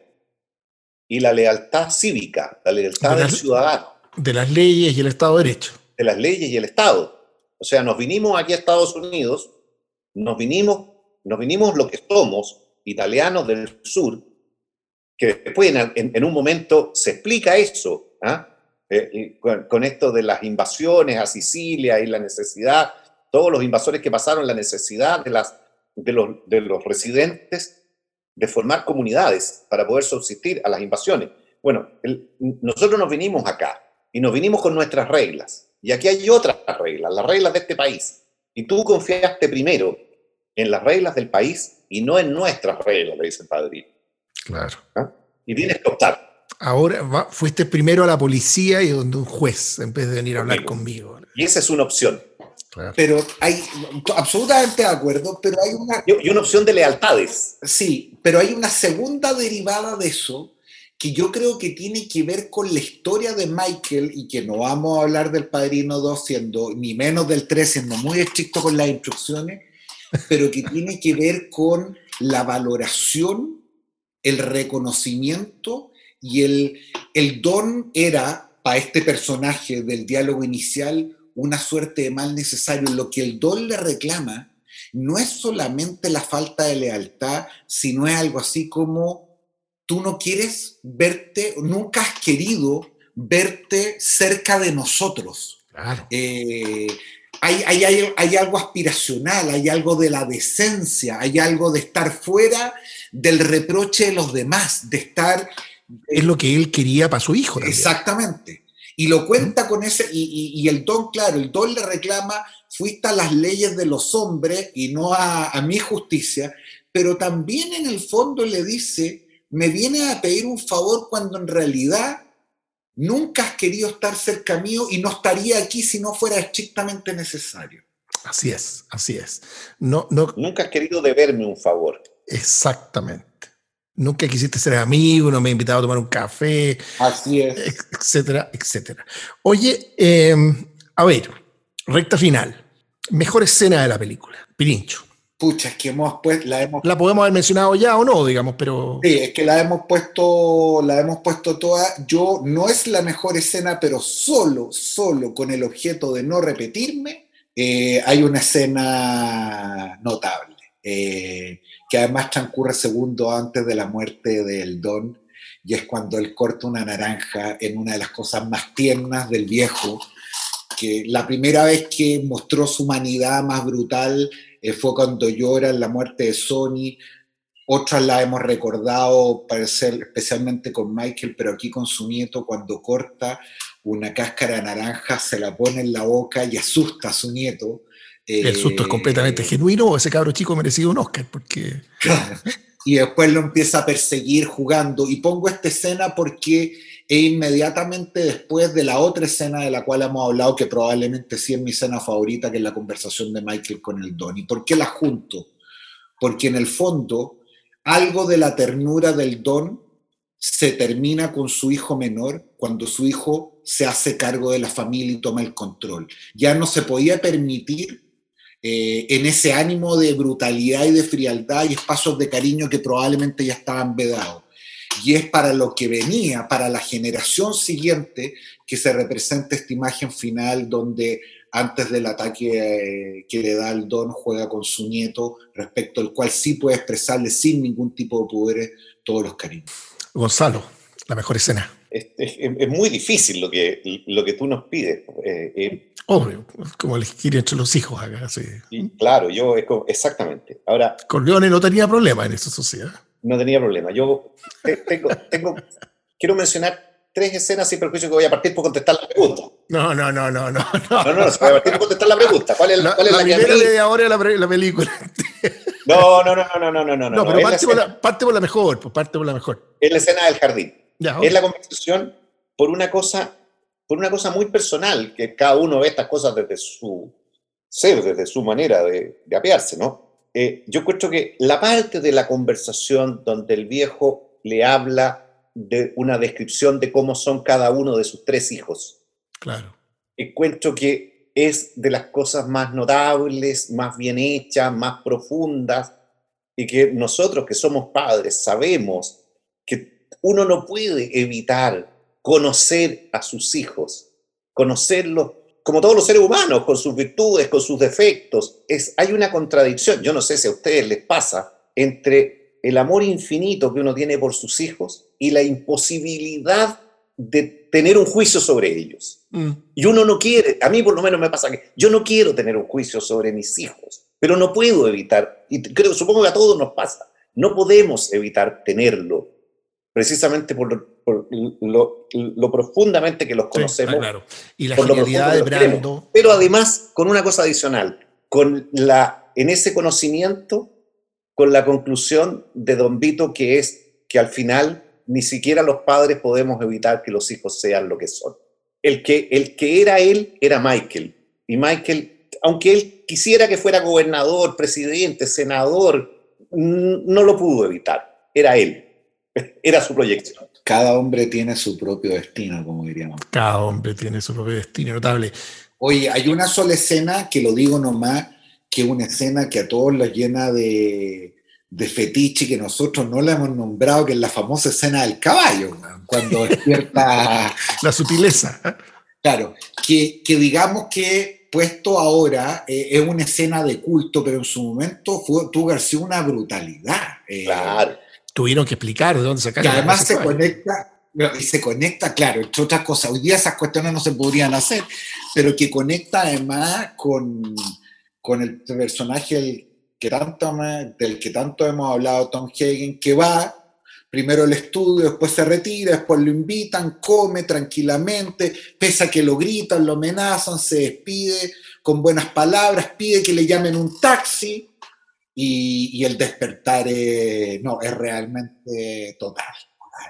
y la lealtad cívica, la lealtad del ciudadano. De las leyes y el Estado de Derecho. De las leyes y el Estado. O sea, nos vinimos aquí a Estados Unidos, nos vinimos, nos vinimos lo que somos, italianos del sur, que después en, un momento se explica eso, ¿ah? eh, con, esto de las invasiones a Sicilia y la necesidad, todos los invasores que pasaron, la necesidad de, las, de, los, de los residentes de formar comunidades para poder subsistir a las invasiones. Bueno, nosotros nos vinimos acá y nos vinimos con nuestras reglas. Y aquí hay otras reglas, las reglas de este país. Y tú confiaste primero en las reglas del país y no en nuestras reglas, le dice el padrino. Claro. ¿Ah? Y tienes que optar. Ahora fuiste primero a la policía y donde un juez en vez de venir a hablar conmigo. Y esa es una opción. Pero hay, absolutamente de acuerdo, pero hay una... Y una opción de lealtades. Sí, pero hay una segunda derivada de eso, que yo creo que tiene que ver con la historia de Michael y que no vamos a hablar del Padrino 2 siendo, ni menos del 3 siendo muy estricto con las instrucciones, pero que tiene que ver con la valoración, el reconocimiento y el, el don era para este personaje del diálogo inicial una suerte de mal necesario. Lo que el don le reclama no es solamente la falta de lealtad, sino es algo así como tú no quieres verte, nunca has querido verte cerca de nosotros. Eh, hay, hay, algo aspiracional, hay algo de la decencia, hay algo de estar fuera del reproche de los demás, de estar... Es lo que él quería para su hijo. Exactamente. Y lo cuenta con ese, y, el don, claro, el don le reclama, fuiste a las leyes de los hombres y no a, a mi justicia, pero también en el fondo le dice, me viene a pedir un favor cuando en realidad nunca has querido estar cerca mío y no estaría aquí si no fuera estrictamente necesario. Así es, así es. No, no, nunca has querido deberme un favor. Exactamente. Nunca quisiste ser amigo, no me has invitado a tomar un café. Así es. Etcétera, etcétera. Oye, em, a ver, recta final. Mejor escena de la película. Pirincho pucha, es que hemos puesto, la hemos... La podemos haber mencionado ya o no, digamos, pero... Sí, es que la hemos puesto, la hemos puesto toda, yo, no es la mejor escena, pero solo, solo con el objeto de no repetirme, eh, hay una escena notable, eh, que además transcurre segundo antes de la muerte del Don, y es cuando él corta una naranja en una de las cosas más tiernas del viejo, que la primera vez que mostró su humanidad más brutal eh, fue cuando llora la muerte de Sony, otras la hemos recordado, especialmente con Michael, pero aquí con su nieto, cuando corta una cáscara naranja, se la pone en la boca y asusta a su nieto. El susto es eh, completamente genuino, ese cabro chico merecido un Oscar, porque... y después lo empieza a perseguir jugando. Y pongo esta escena porque e inmediatamente después de la otra escena de la cual hemos hablado, que probablemente sí es mi escena favorita, que es la conversación de Michael con el Don. ¿Y por qué la junto? Porque en el fondo, algo de la ternura del Don se termina con su hijo menor cuando su hijo se hace cargo de la familia y toma el control. Ya no se podía permitir eh, en ese ánimo de brutalidad y de frialdad y espacios de cariño que probablemente ya estaban vedados. Y es para lo que venía, para la generación siguiente, que se representa esta imagen final donde antes del ataque eh, que le da al don juega con su nieto, respecto al cual sí puede expresarle sin ningún tipo de poderes todos los cariños. Gonzalo, la mejor escena. Es, muy difícil lo que, lo que tú nos pides. Eh, eh. Obvio, como elegir entre los hijos acá. Sí. claro, yo, exactamente. Ahora, Corleone no tenía problema en esa sociedad. No tenía problema. Yo tengo, tengo quiero mencionar tres escenas sin perjuicio que voy a partir por contestar la pregunta. No, no, no, no, no. No, no, no, no voy a partir por contestar la pregunta. ¿Cuál es la, cuál es la, la primera de ahora la, la película? No, no, no, no, no, no, no. No, pero parte, por la, parte por la mejor, pues parte por la mejor. Es la escena del jardín. Es la conversación por una cosa, por una cosa muy personal, que cada uno ve estas cosas desde su ser, desde su manera de, de apearse, ¿no? Eh, yo encuentro que la parte de la conversación donde el viejo le habla de una descripción de cómo son cada uno de sus tres hijos. Claro. Encuentro que es de las cosas más notables, más bien hechas, más profundas, y que nosotros que somos padres sabemos que uno no puede evitar conocer a sus hijos, conocerlos como todos los seres humanos, con sus virtudes, con sus defectos. Es, hay una contradicción, yo no sé si a ustedes les pasa, entre el amor infinito que uno tiene por sus hijos y la imposibilidad de tener un juicio sobre ellos. Mm. Y uno no quiere, a mí por lo menos me pasa que yo no quiero tener un juicio sobre mis hijos, pero no puedo evitar, y creo, supongo que a todos nos pasa, no podemos evitar tenerlo, precisamente por lo, lo, profundamente que los conocemos. claro. Y la genialidad de Brando. Pero además, con una cosa adicional, con la, en ese conocimiento con la conclusión de Don Vito que es que al final ni siquiera los padres podemos evitar que los hijos sean lo que son. El que, el que era él era Michael. Y Michael, aunque él quisiera que fuera gobernador, presidente, senador, no lo pudo evitar. Era él. Era su proyección. Cada hombre tiene su propio destino, como diríamos. Cada hombre tiene su propio destino, notable. Oye, hay una sola escena que lo digo nomás, que es una escena que a todos los llena de, de fetiche que nosotros no la hemos nombrado, que es la famosa escena del caballo, cuando despierta... la sutileza. Claro, que, que digamos que puesto ahora eh, es una escena de culto, pero en su momento fue, tuvo García una brutalidad. Eh, claro. Tuvieron que explicar de dónde sacaron. Que además se conecta, y se conecta, claro, entre otras cosas. Hoy día esas cuestiones no se podrían hacer, pero que conecta además con con el personaje que tanto, del que tanto hemos hablado, Tom Hagen, que va primero al estudio, después se retira, después lo invitan, come tranquilamente, pese a que lo gritan, lo amenazan, se despide con buenas palabras, pide que le llamen un taxi y, el despertar es, no, es realmente total.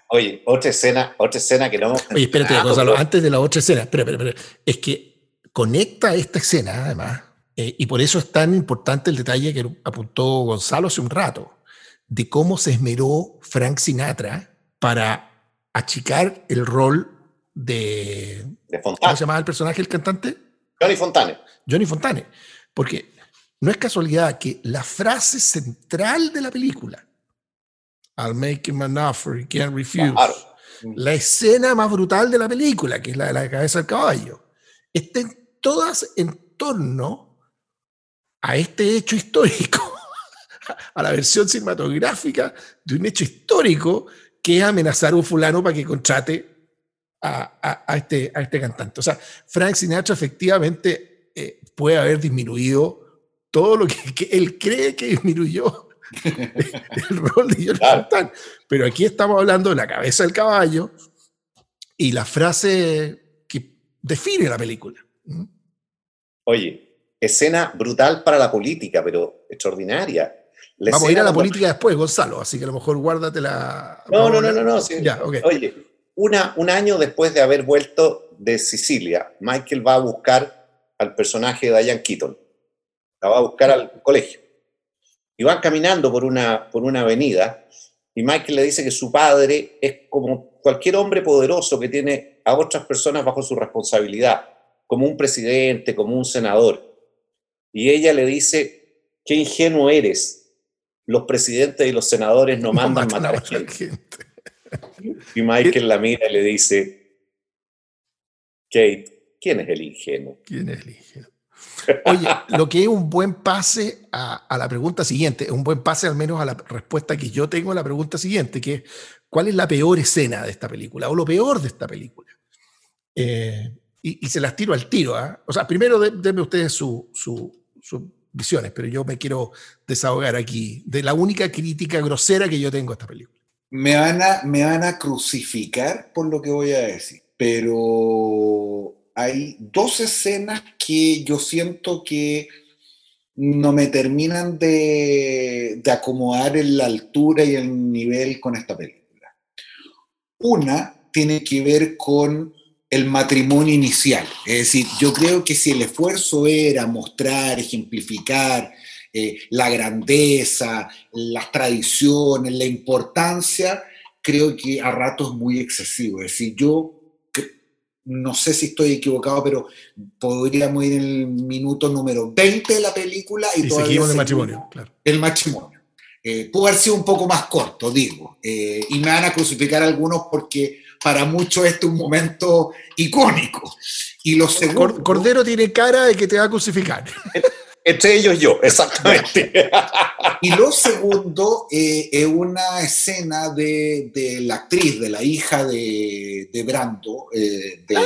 Oye, otra escena, otra escena que no hemos... Oye, espérate, Gonzalo, antes de la otra escena, espera, espera, espera, es que conecta esta escena, además, eh, y por eso es tan importante el detalle que apuntó Gonzalo hace un rato, de cómo se esmeró Frank Sinatra para achicar el rol de... ¿Cómo se llamaba el personaje, el cantante? Johnny Fontane. Johnny Fontane. Porque no es casualidad que la frase central de la película, I'll make him an offer he can't refuse, la escena más brutal de la película, que es la de la cabeza del caballo, estén todas en torno a este hecho histórico, a la versión cinematográfica de un hecho histórico que es amenazar a un fulano para que contrate a, este, a este cantante. O sea, Frank Sinatra efectivamente eh, puede haber disminuido todo lo que, él cree que disminuyó el rol de George Pero aquí estamos hablando de la cabeza del caballo y la frase que define la película. ¿Mm? Oye, escena brutal para la política, pero extraordinaria. Vamos a ir a la política después, Gonzalo, así que a lo mejor guárdate la... No, no, no, no, no. Ya, Oye, una, un año después de haber vuelto de Sicilia, Michael va a buscar al personaje de Diane Keaton. La va a buscar al colegio. Y van caminando por una, por una avenida y Michael le dice que su padre es como cualquier hombre poderoso que tiene a otras personas bajo su responsabilidad, como un presidente, como un senador y ella le dice, qué ingenuo eres, los presidentes y los senadores no mandan matar a gente. Y Michael la mira y le dice, Kate, ¿quién es el ingenuo? ¿Quién es el ingenuo? Oye, lo que es un buen pase a, la pregunta siguiente, un buen pase al menos a la respuesta que yo tengo a la pregunta siguiente, que es, ¿cuál es la peor escena de esta película? O lo peor de esta película. Eh, y, se las tiro al tiro. ¿ah? O sea, primero denme ustedes sus visiones, pero yo me quiero desahogar aquí de la única crítica grosera que yo tengo a esta película. Me van a, me van a crucificar por lo que voy a decir, pero hay dos escenas que yo siento que no me terminan de, acomodar en la altura y el nivel con esta película. Una tiene que ver con el matrimonio inicial. Es decir, yo creo que si el esfuerzo era mostrar, ejemplificar eh, la grandeza, las tradiciones, la importancia, creo que a ratos es muy excesivo. Es decir, yo no sé si estoy equivocado, pero podríamos ir en el minuto número 20 de la película y, y seguimos el matrimonio, claro. El matrimonio. Eh, pudo haber sido un poco más corto, digo, eh, y me van a crucificar algunos porque para muchos este es un momento icónico. Y lo segundo, Cordero tiene cara de que te va a crucificar. Entre ellos yo, exactamente. y lo segundo eh, es una escena de, de, la actriz, de la hija de, de Brando, eh, de,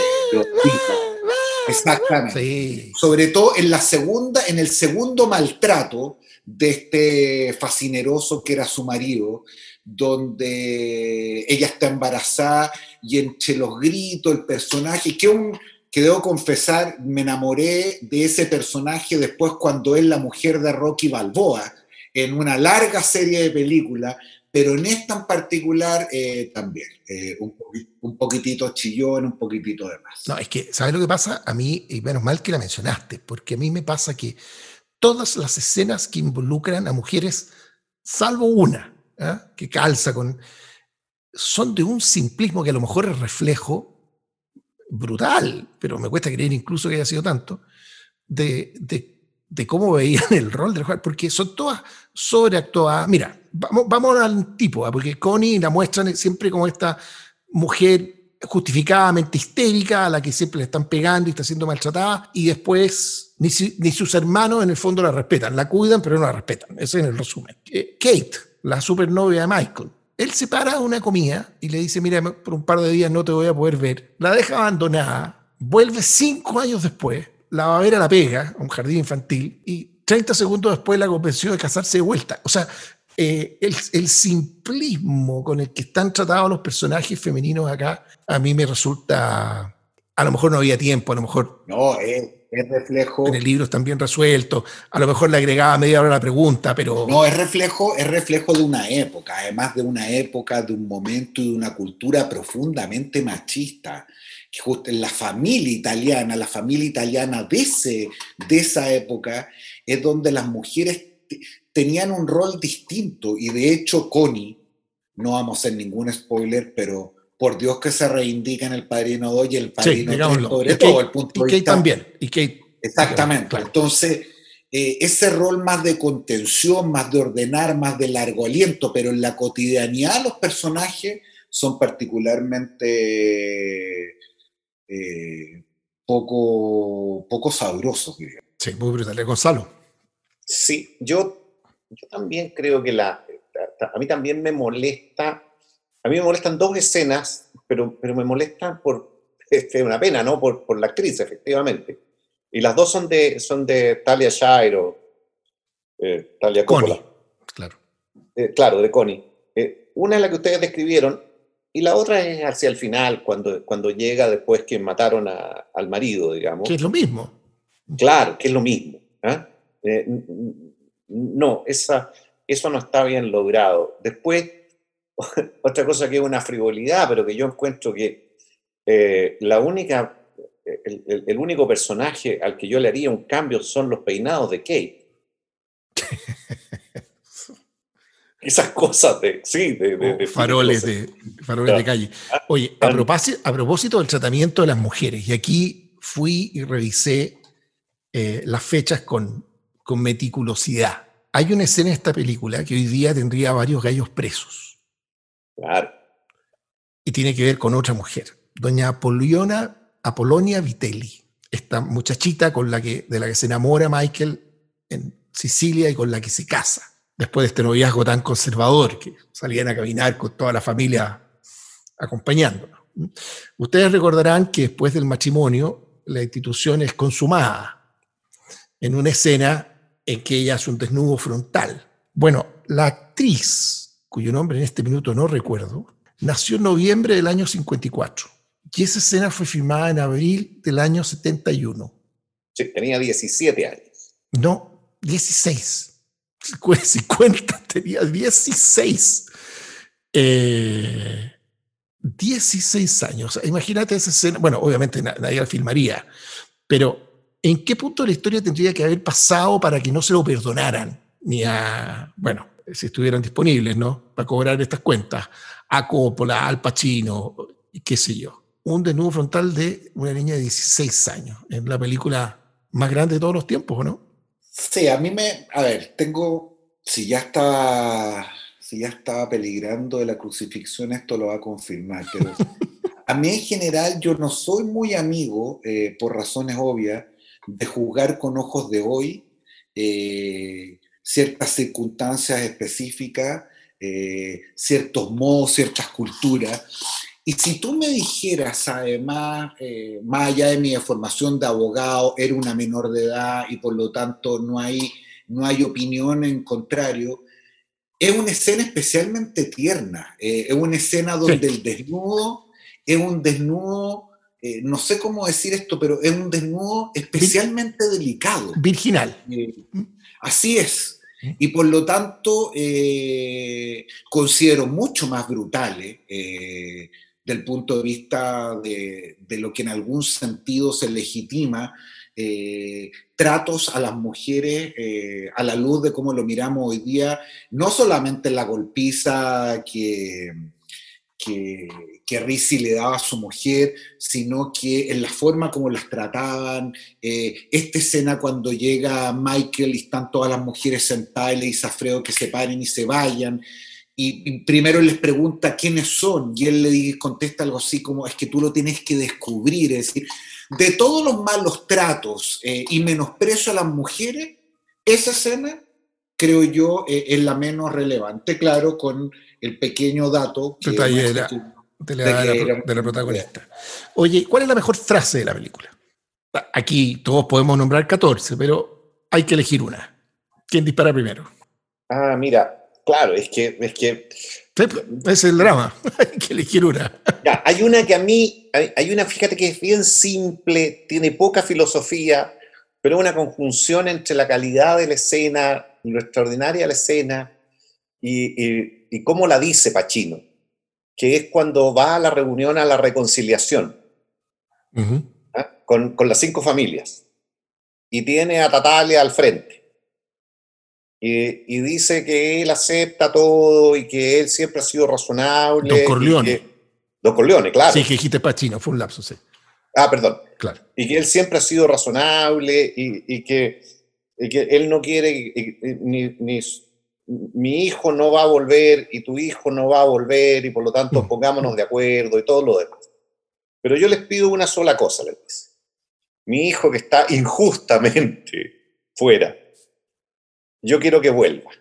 Exactamente. Sobre todo en la segunda, en el segundo maltrato de este fascineroso que era su marido, donde ella está embarazada y entre los gritos, el personaje, que, un, que debo confesar, me enamoré de ese personaje después cuando es la mujer de Rocky Balboa, en una larga serie de películas, pero en esta en particular eh, también, eh, un, un, poquitito chillón, un poquitito de más. No, es que, ¿sabes lo que pasa? A mí, y menos mal que la mencionaste, porque a mí me pasa que todas las escenas que involucran a mujeres, salvo una, ¿ah? que calza con... son de un simplismo que a lo mejor es reflejo brutal, pero me cuesta creer incluso que haya sido tanto, de, de, cómo veían el rol del juez, porque son todas sobreactuadas. Mira, vamos, vamos al tipo, ¿ah? porque Connie la muestran siempre como esta mujer justificadamente histérica, a la que siempre le están pegando y está siendo maltratada, y después ni, ni, sus hermanos en el fondo la respetan, la cuidan, pero no la respetan. Ese es el resumen. Eh, Kate, la supernovia de Michael. Él se para a una comida y le dice, mira, por un par de días no te voy a poder ver. La deja abandonada, vuelve cinco años después, la va a ver a la pega, a un jardín infantil, y 30 segundos después la convenció de casarse de vuelta. O sea, eh, el, el, simplismo con el que están tratados los personajes femeninos acá, a mí me resulta, a lo mejor no había tiempo, a lo mejor... No, eh, es reflejo. En el libro están bien resueltos. A lo mejor le agregaba media hora la pregunta, pero. No, es reflejo, es reflejo de una época, además de una época, de un momento y de una cultura profundamente machista. Justo en la familia italiana, la familia italiana de, ese, de esa época, es donde las mujeres tenían un rol distinto. Y de hecho, Connie, no vamos a hacer ningún spoiler, pero por Dios que se reivindica en el Padrino 2 y el Padrino 3, sobre todo el punto y Kate también. Y Kate, exactamente. Entonces, eh, ese rol más de contención, más de ordenar, más de largo aliento, pero en la cotidianidad los personajes son particularmente eh, poco, poco sabrosos, diría. Sí, muy brutal. ¿Eh, Gonzalo. Sí, yo, yo también creo que la, a mí también me molesta a mí me molestan dos escenas, pero, pero me molestan por, es una pena, ¿no? Por, por la actriz, efectivamente. Y las dos son de, son de Talia Shire o eh, Talia Coppola. Connie, claro. Eh, claro, de Connie. Eh, una es la que ustedes describieron y la otra es hacia el final, cuando, cuando llega después que mataron a, al marido, digamos. Que es lo mismo. Claro, que es lo mismo. ¿ah? No, esa, eso no está bien logrado. Después otra cosa que es una frivolidad, pero que yo encuentro que eh, la única, el, único personaje al que yo le haría un cambio son los peinados de Kate. Esas cosas de, sí, de, faroles, de, faroles de calle. Ah, Oye, a propósito, a propósito del tratamiento de las mujeres, y aquí fui y revisé eh, las fechas con con meticulosidad. Hay una escena en esta película que hoy día tendría varios gallos presos. Claro. Y tiene que ver con otra mujer, doña Apollonia, Apolonia Vitelli, esta muchachita con la que, de la que se enamora Michael en Sicilia y con la que se casa, después de este noviazgo tan conservador que salían a caminar con toda la familia acompañándonos. Ustedes recordarán que después del matrimonio la institución es consumada en una escena en que ella hace un desnudo frontal. Bueno, la actriz, cuyo nombre en este minuto no recuerdo, nació en noviembre del año 54 y esa escena fue filmada en abril del año 71. Sí, tenía 17 años. No, 16. 50, tenía 16. Eh, 16 años. Imagínate esa escena. Bueno, obviamente nadie la filmaría, pero ¿en qué punto de la historia tendría que haber pasado para que no se lo perdonaran? Ni a, bueno, si estuvieran disponibles, ¿no? Para cobrar estas cuentas. A Coppola, Al Pacino, qué sé yo. Un desnudo frontal de una niña de 16 años, en la película más grande de todos los tiempos, ¿no? Sí, a mí me. A ver, tengo. Si ya está ya estaba peligrando de la crucifixión, esto lo va a confirmar. Pero a mí en general yo no soy muy amigo, eh, por razones obvias, de juzgar con ojos de hoy eh, ciertas circunstancias específicas, eh, ciertos modos, ciertas culturas. Y si tú me dijeras, además, más allá de mi formación de abogado, era una menor de edad y por lo tanto no hay, no hay opinión en contrario, es una escena especialmente tierna, eh, es una escena donde el desnudo es un desnudo, eh, no sé cómo decir esto, pero es un desnudo especialmente delicado. Virginal. Eh, así es. Y por lo tanto, considero mucho más brutales del punto de vista de, de, lo que en algún sentido se legitima eh, tratos a las mujeres eh, a la luz de cómo lo miramos hoy día, no solamente la golpiza que, que, que le daba a su mujer, sino que en la forma como las trataban, eh, esta escena cuando llega Michael y están todas las mujeres sentadas y le dice a Fredo que se paren y se vayan, y, primero les pregunta quiénes son, y él le contesta algo así como, es que tú lo tienes que descubrir, es decir, de todos los malos tratos eh, y menosprecio a las mujeres, esa escena, creo yo, eh, es la menos relevante, claro, con el pequeño dato que de, la, de, la, protagonista. Oye, ¿cuál es la mejor frase de la película? Aquí todos podemos nombrar 14, pero hay que elegir una. ¿Quién dispara primero? Ah, mira, claro, es que, es que es el drama, hay que elegir una. hay una que a mí, hay, una, fíjate que es bien simple, tiene poca filosofía, pero una conjunción entre la calidad de la escena, lo extraordinaria de la escena y, y, cómo la dice Pachino, que es cuando va a la reunión a la reconciliación ¿ah? con, con las cinco familias y tiene a Tatalia al frente y, dice que él acepta todo y que él siempre ha sido razonable. Don Corleone. Don Corleone, claro. Sí, que dijiste Pachino, fue un lapso, sí. Ah, perdón. Claro. Y que él siempre ha sido razonable y, que, que, él no quiere, ni, ni, mi hijo no va a volver y tu hijo no va a volver y por lo tanto mm. pongámonos de acuerdo y todo lo demás. Pero yo les pido una sola cosa, les dice. Mi hijo que está injustamente fuera, yo quiero que vuelva.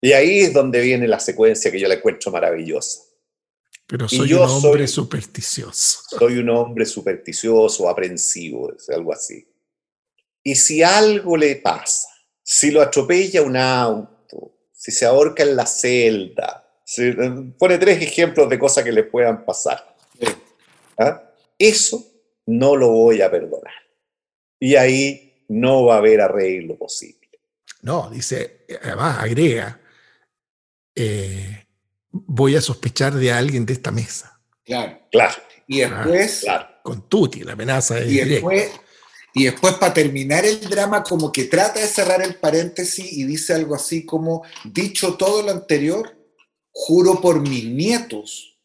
Y ahí es donde viene la secuencia que yo la encuentro maravillosa. Pero soy un hombre supersticioso. Soy un hombre supersticioso, aprensivo, algo así. Y si algo le pasa, si lo atropella un auto, si se ahorca en la celda, pone tres ejemplos de cosas que le puedan pasar. ¿Ah? Eso no lo voy a perdonar. Y ahí no va a haber arreglo posible. No, dice, además agrega, eh, voy a sospechar de alguien de esta mesa. Claro, claro. Y ah, después... Con Tuti, la amenaza y después, y después, para terminar el drama, como que trata de cerrar el paréntesis y dice algo así como, dicho todo lo anterior, juro por mis nietos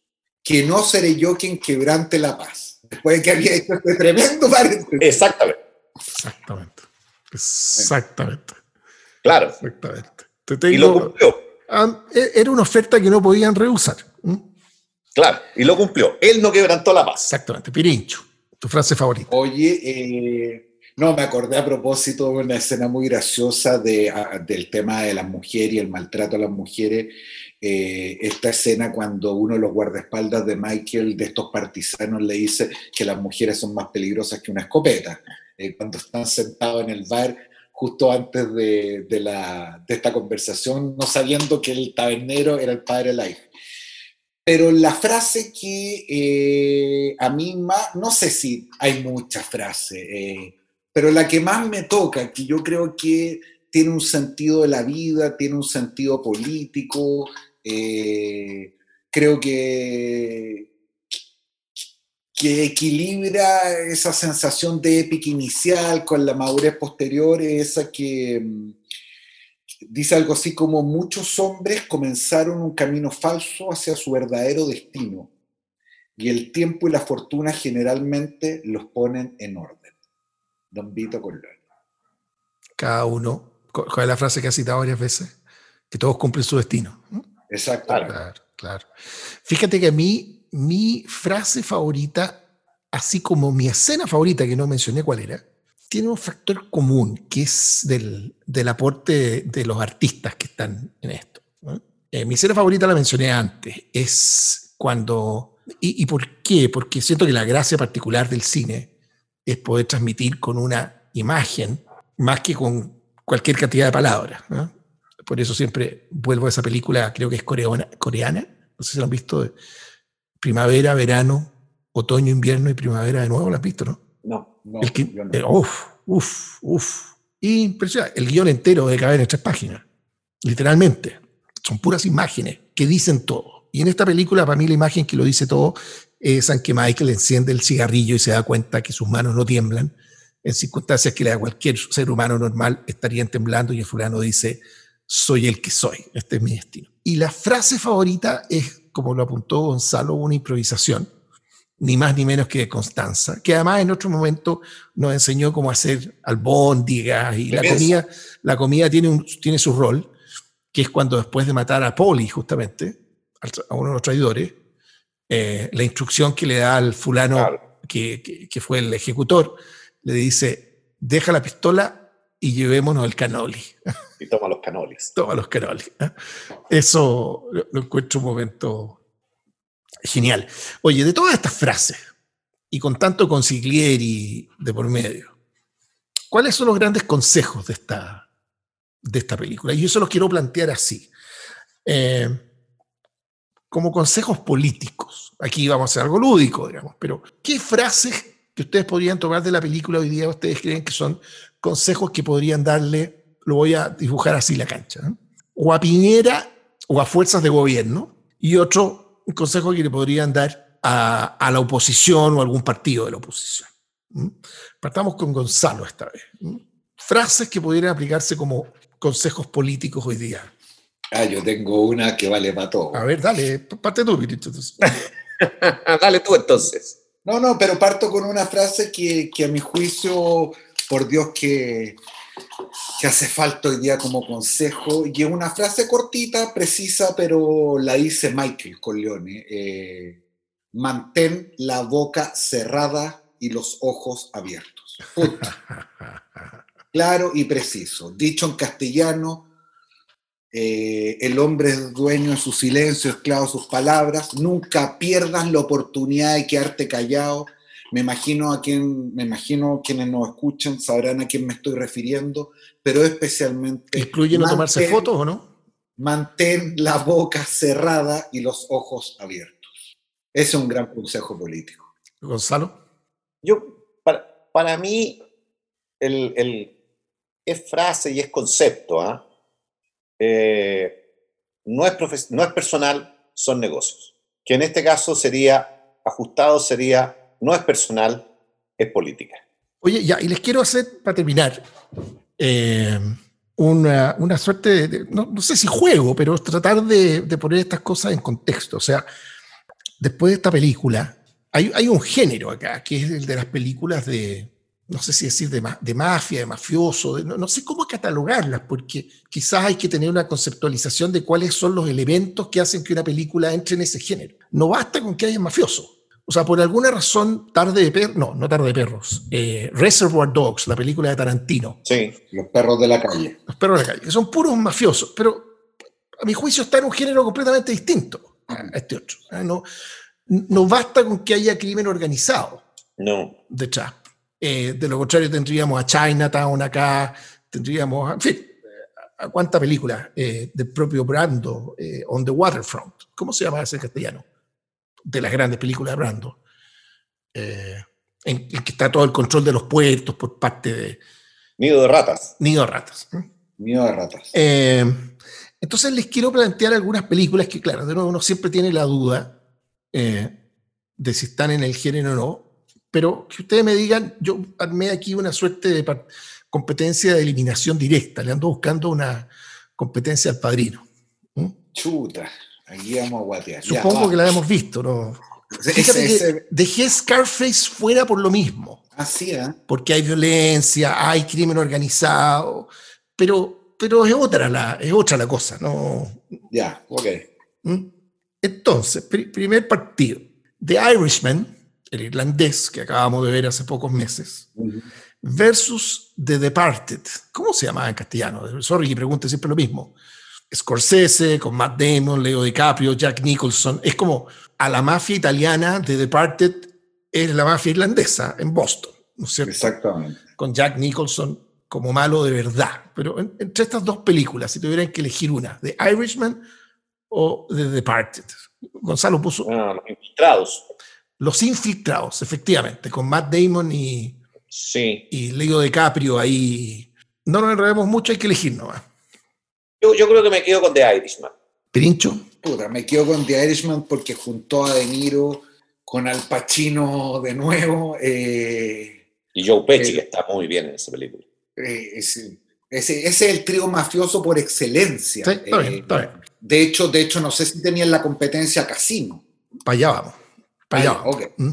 que no seré yo quien quebrante la paz. Después de que había hecho este tremendo paréntesis. Exactamente. Exactamente. Exactamente. Claro. Exactamente. y lo cumplió. Ah, e, era una oferta que no podían rehusar. Claro, y lo cumplió. Él no quebrantó la paz. Exactamente. Pirincho, tu frase favorita. Oye, eh, no, me acordé a propósito de una escena muy graciosa de, del tema de las mujeres y el maltrato a las mujeres. Eh, esta escena cuando uno de los guardaespaldas de Michael, de estos partisanos, le dice que las mujeres son más peligrosas que una escopeta. Eh, cuando están sentados en el bar, justo antes de, de, la, de, esta conversación, no sabiendo que el tabernero era el padre hija. Pero la frase que eh, a mí más, no sé si hay muchas frases, pero la que más me toca, que yo creo que tiene un sentido de la vida, tiene un sentido político, eh, creo que, que equilibra esa sensación de épica inicial con la madurez posterior, esa que mm, dice algo así como muchos hombres comenzaron un camino falso hacia su verdadero destino y el tiempo y la fortuna generalmente los ponen en orden. Don Vito Corleone. Cada uno, con la frase que ha citado varias veces, que todos cumplen su destino. Exacto. Claro, claro. Fíjate que a mí, mi frase favorita, así como mi escena favorita, que no mencioné cuál era, tiene un factor común, que es del, del aporte de los artistas que están en esto. Eh, mi escena favorita la mencioné antes, es cuando... ¿Y, ¿Y por qué? Porque siento que la gracia particular del cine es poder transmitir con una imagen más que con cualquier cantidad de palabras. Por eso siempre vuelvo a esa película, creo que es coreana, coreana no sé si lo han visto, primavera, verano, otoño, invierno y primavera de nuevo, ¿lo has visto, no? No, no. El eh, uf, uf, uf. Impresionante. El guion entero de caber en tres páginas, literalmente. Son puras imágenes que dicen todo. Y en esta película, para mí, la imagen que lo dice todo es en que Michael enciende el cigarrillo y se da cuenta que sus manos no tiemblan, en circunstancias que a cualquier ser humano normal estarían temblando y el fulano dice, soy el que soy, este es mi destino. Y la frase favorita es, como lo apuntó Gonzalo, una improvisación, ni más ni menos que de Constanza, que además en otro momento nos enseñó cómo hacer albóndigas y la comida, la comida tiene, un, tiene su rol, que es cuando después de matar a Poli, justamente, a uno de los traidores, eh, la instrucción que le da al fulano que, que, fue el ejecutor, le dice, deja la pistola y llevémonos el canoli. Y toma los canolis. toma los canolis. ¿eh? Eso lo, encuentro un momento genial. Oye, de todas estas frases, y con tanto consiglieri de por medio, ¿cuáles son los grandes consejos de esta, de esta película? Y yo se los quiero plantear así. Eh, como consejos políticos. Aquí vamos a hacer algo lúdico, digamos, pero ¿qué frases que ustedes podrían tomar de la película hoy día ustedes creen que son consejos que podrían darle, lo voy a dibujar así la cancha, o a Piñera o a fuerzas de gobierno, y otro consejo que le podrían dar a, a la oposición o a algún partido de la oposición? Partamos con Gonzalo esta vez. Frases que pudieran aplicarse como consejos políticos hoy día. Ah, yo tengo una que vale para todo. A ver, dale, parte tú, dale tú entonces. No, no, pero parto con una frase que, que a mi juicio, por Dios, que, que hace falta hoy día como consejo, y es una frase cortita, precisa, pero la dice Michael Corleone. Eh, mantén la boca cerrada y los ojos abiertos. claro y preciso. Dicho en castellano, eh, el hombre es dueño de su silencio, esclavo de sus palabras. Nunca pierdas la oportunidad de quedarte callado. Me imagino a quien, me imagino quienes nos escuchan sabrán a quién me estoy refiriendo, pero especialmente. ¿Incluye no tomarse fotos o no? Mantén la boca cerrada y los ojos abiertos. Ese es un gran consejo político. Gonzalo. Yo, para, para mí, el, el, es frase y es concepto, ¿ah? Eh, no, es no es personal, son negocios. Que en este caso sería, ajustado sería, no es personal, es política. Oye, ya, y les quiero hacer, para terminar, eh, una, una, suerte de, no, sé si juego, pero tratar de, poner estas cosas en contexto. O sea, después de esta película, hay, hay un género acá, que es el de las películas de, no sé si decir de, de mafia, de mafioso, no, no, sé cómo catalogarlas, porque quizás hay que tener una conceptualización de cuáles son los elementos que hacen que una película entre en ese género. No basta con que haya mafioso. O sea, por alguna razón, Tarde de Perros, no, no Tarde de Perros, eh, Reservoir Dogs, la película de Tarantino. Sí, los perros de la calle. Los perros de la calle, que son puros mafiosos, pero a mi juicio está en un género completamente distinto a este otro. ¿eh? No, no basta con que haya crimen organizado no. detrás. Eh, de lo contrario, tendríamos a Chinatown acá, tendríamos, en fin, a cuánta película eh, del propio Brando, eh, On the Waterfront. ¿Cómo se llama ese castellano? De las grandes películas de Brando. en el que está todo el control de los puertos por parte de. Nido de ratas. Nido de ratas. Nido de ratas. entonces les quiero plantear algunas películas que, claro, de nuevo uno siempre tiene la duda de si están en el género o no, pero que ustedes me digan, yo armé aquí una suerte de competencia de eliminación directa, le ando buscando una competencia al padrino. Chuta, aquí vamos a guatear. Supongo que la hemos visto, ¿no? Fíjate que dejé Scarface fuera por lo mismo. Así, ¿eh? Porque hay violencia, hay crimen organizado, pero, pero es, otra la, es otra la cosa, ¿no? Ya, ok. Entonces, primer partido. The Irishman, el irlandés que acabamos de ver hace pocos meses, versus The Departed. ¿Cómo se llama en castellano? Sorry que pregunte siempre lo mismo. Scorsese, con Matt Damon, Leo DiCaprio, Jack Nicholson. Es como a la mafia italiana, The Departed es la mafia irlandesa en Boston, ¿no es cierto? Exactamente. Con Jack Nicholson como malo de verdad. Pero entre estas dos películas, si tuvieran que elegir una, The Irishman o The Departed. Gonzalo puso... Ah, los infiltrados. Los infiltrados, efectivamente, con Matt Damon y, sí. y Leo DiCaprio ahí. No nos enredemos mucho, hay que elegir nomás. Yo, yo creo que me quedo con The Irishman. ¿Pirincho? Puta, me quedo con The Irishman porque juntó a De Niro con Al Pacino de nuevo. Eh, y Joe Pesci, eh, que está muy bien en esa película. Eh, ese, ese, es el trío mafioso por excelencia. Sí, está bien, está bien. De hecho, de hecho, no sé si tenían la competencia Casino. Para allá vamos. ¿Mm?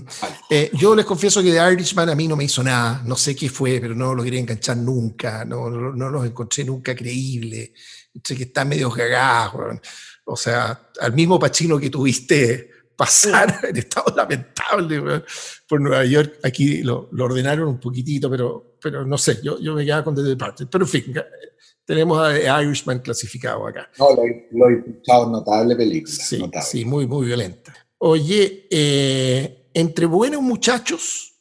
Eh, yo les confieso que The Irishman a mí no me hizo nada, no sé qué fue, pero no lo quería enganchar nunca, no, no, los encontré nunca creíbles, sé que está medio cagado, o sea, al mismo Pachino que tuviste pasar en estado lamentable por Nueva York, aquí lo, lo, ordenaron un poquitito, pero, pero no sé, yo, yo me quedaba con The Departed, pero en fin, tenemos a Irishman clasificado acá. No, lo he, escuchado, notable película. Sí, notable. sí, muy, muy violenta. Oye, eh, entre Buenos Muchachos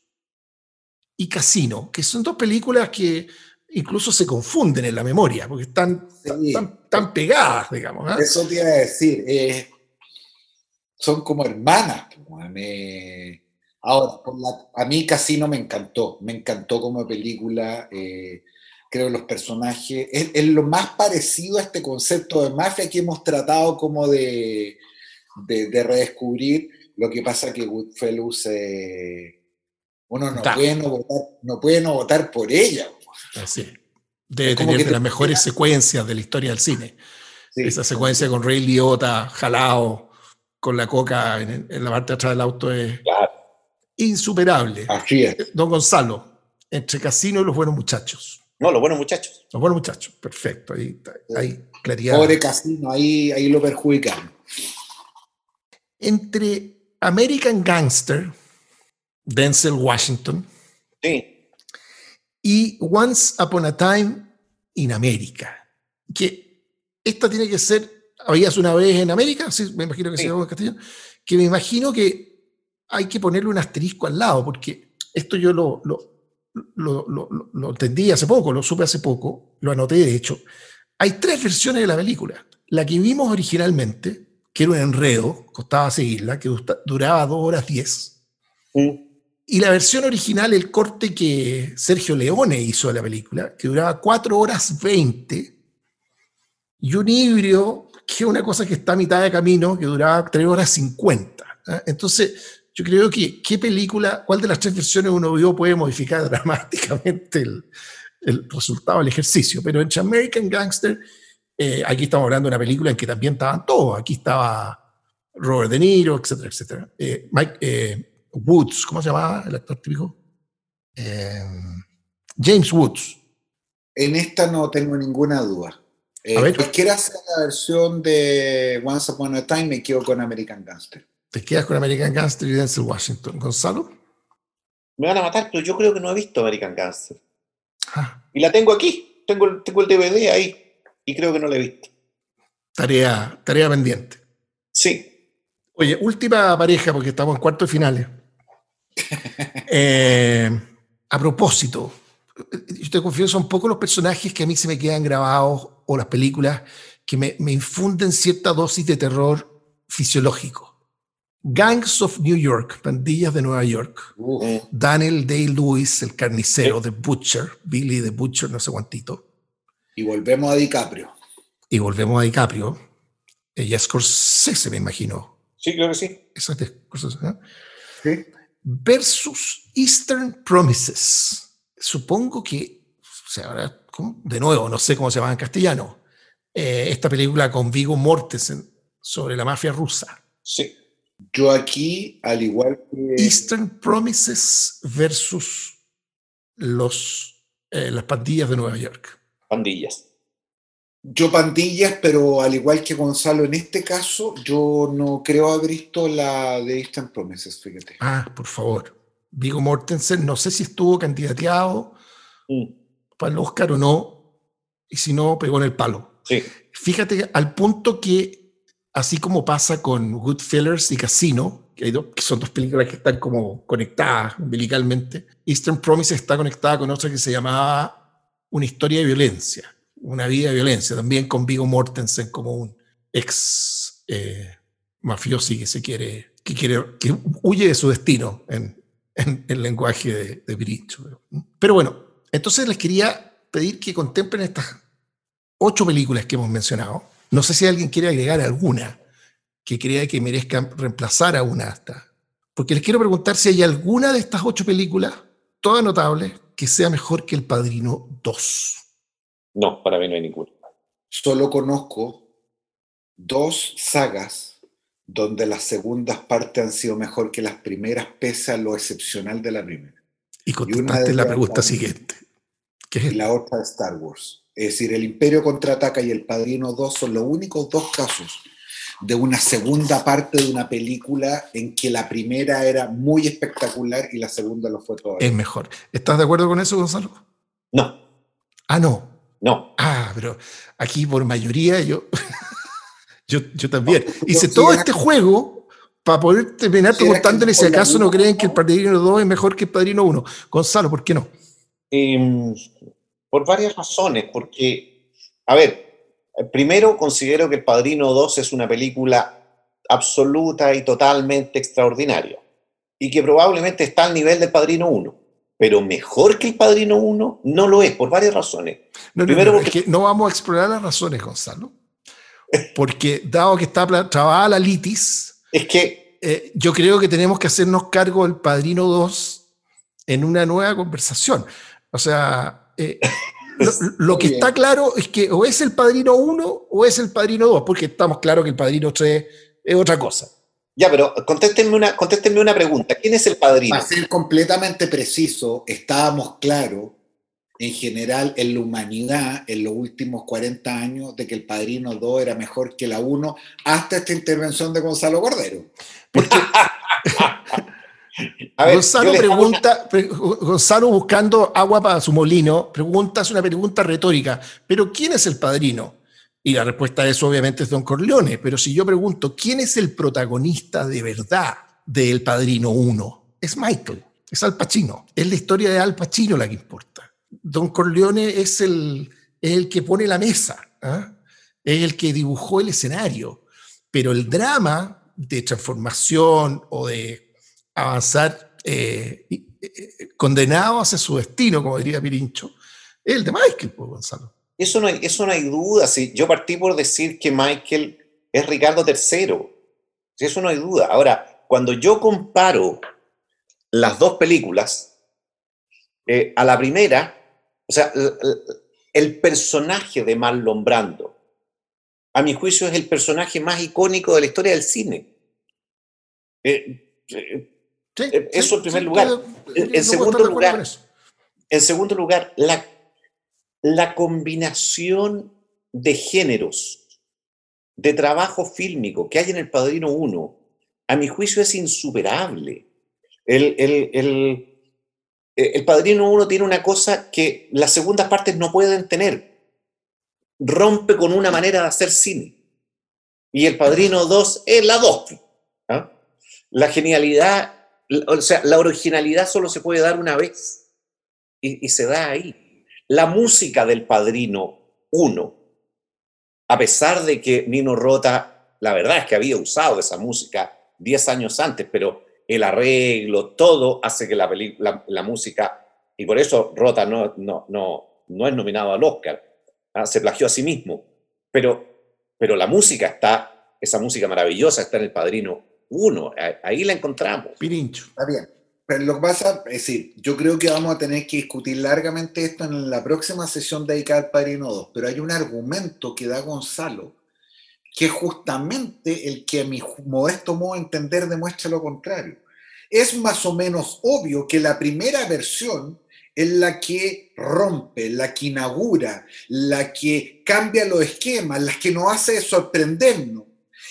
y Casino, que son dos películas que incluso se confunden en la memoria, porque están, tan, pegadas, digamos. ¿ah? Eso te iba a decir. Eh, son como hermanas. ahora, a mí Casino me encantó, me encantó como película. Eh, creo los personajes, es, lo más parecido a este concepto de mafia que hemos tratado como de, de, redescubrir. Lo que pasa que Goodfellas, eh, uno no puede no, votar, no puede no votar por ella. Así. Debe tener de las mejores secuencias de la historia del cine. Esa secuencia con Ray Liotta, jalado, con la coca en, la parte de atrás del auto es insuperable. Así es. Don Gonzalo, entre Casino y Los Buenos Muchachos. No, Los Buenos Muchachos. Los Buenos Muchachos, perfecto. Ahí, ahí claridad. Pobre Casino, ahí, ahí lo perjudican entre American Gangster, Denzel Washington, y Once Upon a Time in America. Que esta tiene que ser, ¿habías una vez en América? Sí, me imagino que sí. en castellano. Que me imagino que hay que ponerle un asterisco al lado, porque esto yo lo, lo, lo entendí hace poco, lo supe hace poco, lo anoté de hecho. Hay tres versiones de la película. La que vimos originalmente, que era un enredo, costaba seguirla, que duraba dos horas diez. Y la versión original, el corte que Sergio Leone hizo de la película, que duraba cuatro horas veinte, y un híbrido, que es una cosa que está a mitad de camino, que duraba tres horas cincuenta. ¿ah? Entonces, yo creo que qué película, cuál de las tres versiones uno vio puede modificar dramáticamente el, el resultado del ejercicio. Pero entre American Gangster eh, aquí estamos hablando de una película en que también estaban todos. Aquí estaba Robert De Niro, etcétera, etcétera. Eh, Mike eh, Woods, ¿cómo se llamaba el actor típico? James Woods. En esta no tengo ninguna duda. Eh, A ver. cualquiera sea la versión de Once Upon a Time, me quedo con American Gangster. Te quedas con American Gangster y Denzel Washington. Gonzalo. Me van a matar, pero yo creo que no he visto American Gangster. Ah, Y la tengo aquí. Tengo, el- tengo el DVD ahí. Y creo que no la he visto. tarea, tarea pendiente. Sí. Oye, última pareja, porque estamos en cuartos de finales. Eh, a propósito, yo te confieso, son pocos los personajes que a mí se me quedan grabados o las películas que me, me infunden cierta dosis de terror fisiológico. Gangs of New York, pandillas de Nueva York. Mm. Daniel Day-Lewis, el carnicero de Butcher, Billy the Butcher, no sé cuántito. Y volvemos a DiCaprio. Y volvemos a DiCaprio. Ella es Scorsese, me imagino. Sí, creo que sí. Esas de cosas, ¿eh? ¿Sí? Versus Eastern Promises. Supongo que, o sea, ahora, ¿cómo? de nuevo, no sé cómo se llama en castellano, eh, esta película con Vigo Mortensen sobre la mafia rusa. Sí. Yo aquí, al igual que... Eastern Promises versus los, eh, las pandillas de Nueva York. Pandillas. Yo pandillas, pero al igual que Gonzalo, en este caso, yo no creo haber visto la de Eastern Promises, fíjate. Ah, por favor. Vigo Mortensen, no sé si estuvo candidateado Mm. para el Oscar o no, y si no, pegó en el palo. Sí. Fíjate al punto que, así como pasa con Goodfellas y Casino, que, hay dos- que son dos películas que están como conectadas umbilicalmente, Eastern Promise está conectada con otra que se llamaba Una historia de violencia, una vida de violencia, también con Vigo Mortensen como un ex eh, mafiosi que se quiere, que quiere, que huye de su destino en, el lenguaje de, de. Pero bueno, entonces les quería pedir que contemplen estas ocho películas que hemos mencionado. No sé si alguien quiere agregar alguna que crea que merezca reemplazar a una hasta. Porque les quiero preguntar si hay alguna de estas ocho películas, todas notables, que sea mejor que El Padrino 2. No, para mí no hay ninguna. Solo conozco dos sagas donde las segundas partes han sido mejor que las primeras, pese a lo excepcional de la primera. Y una contestaste de la pregunta también. siguiente. Que es Y la otra es Star Wars. Es decir, el Imperio contraataca y el Padrino 2 son los únicos dos casos de una segunda parte de una película en que la primera era muy espectacular y la segunda lo fue todavía. es mejor. ¿Estás de acuerdo con eso, Gonzalo? No, Ah, no. No. Ah, pero aquí por mayoría yo, yo, yo también. No, Hice si todo este juego para poder terminar preguntándole si acaso no creen que el ¿no? Padrino 2 es mejor que el Padrino 1. Gonzalo, ¿por qué no? Em, por varias razones, porque, a ver, primero considero que El Padrino 2 es una película absoluta y totalmente extraordinaria, y que probablemente está al nivel del Padrino 1, pero mejor que El Padrino 1 no lo es, por varias razones. No, Primero no, porque- es que no vamos a explorar las razones, Gonzalo. Porque dado que está trabada la litis, Es que, eh, yo creo que tenemos que hacernos cargo del Padrino 2 en una nueva conversación. O sea, eh, lo, lo que está claro es que o es el Padrino 1 o es el Padrino 2, porque estamos claros que el Padrino 3 es otra cosa. Ya, pero contéstenme una, contéstenme una pregunta. ¿Quién es el Padrino? Para ser completamente preciso, estábamos claros en general en la humanidad en los últimos 40 años de que el Padrino 2 era mejor que la 1 hasta esta intervención de Gonzalo Cordero. Porque A ver, Gonzalo una- pregunta, pre- Gonzalo buscando agua para su molino, pregunta, es una pregunta retórica, pero ¿quién es el padrino? Y la respuesta a eso obviamente es Don Corleone, pero si yo pregunto, ¿quién es el protagonista de verdad del Padrino 1? Es Michael, es Al Pacino, es la historia de Al Pacino la que importa. Don Corleone es el, el que pone la mesa, ¿ah? es el que dibujó el escenario, pero el drama de transformación o de avanzar eh, y- eh, condenado hacia su destino, como diría Pirincho, es el de Michael, pues, Gonzalo. Eso no hay, eso no hay duda. Si yo partí por decir que Michael es Ricardo III. Si eso no hay duda. Ahora, cuando yo comparo las dos películas, eh, a la primera, o sea, el personaje de Marlon Brando, a mi juicio, es el personaje más icónico de la historia del cine. Eh, eh, Sí, eso en primer sí, lugar. En- yo en puedo segundo lugar. En segundo lugar, la, la combinación de géneros, de trabajo fílmico que hay en El Padrino 1, a mi juicio es insuperable. El, el, el Padrino 1 tiene una cosa que las segundas partes no pueden tener. Rompe con una manera de hacer cine. Y El Padrino 2 es la 2. ¿ah? La genialidad, o sea, la originalidad solo se puede dar una vez. Y se da ahí. La música del Padrino 1, a pesar de que Nino Rota, la verdad es que había usado esa música 10 años antes, pero el arreglo, todo hace que la, la, música, y por eso Rota no, no, no, no es nominado al Oscar, ¿ah? se plagió a sí mismo, pero, pero la música está, esa música maravillosa está en El Padrino 1, ahí la encontramos. Pirincho. Está bien. Pero lo que pasa decir, yo creo que vamos a tener que discutir largamente esto en la próxima sesión dedicada al Padrino 2, pero hay un argumento que da Gonzalo que es justamente el que a mi modesto modo de entender demuestra lo contrario. Es más o menos obvio que la primera versión es la que rompe, la que inaugura, la que cambia los esquemas, la que nos hace sorprendernos.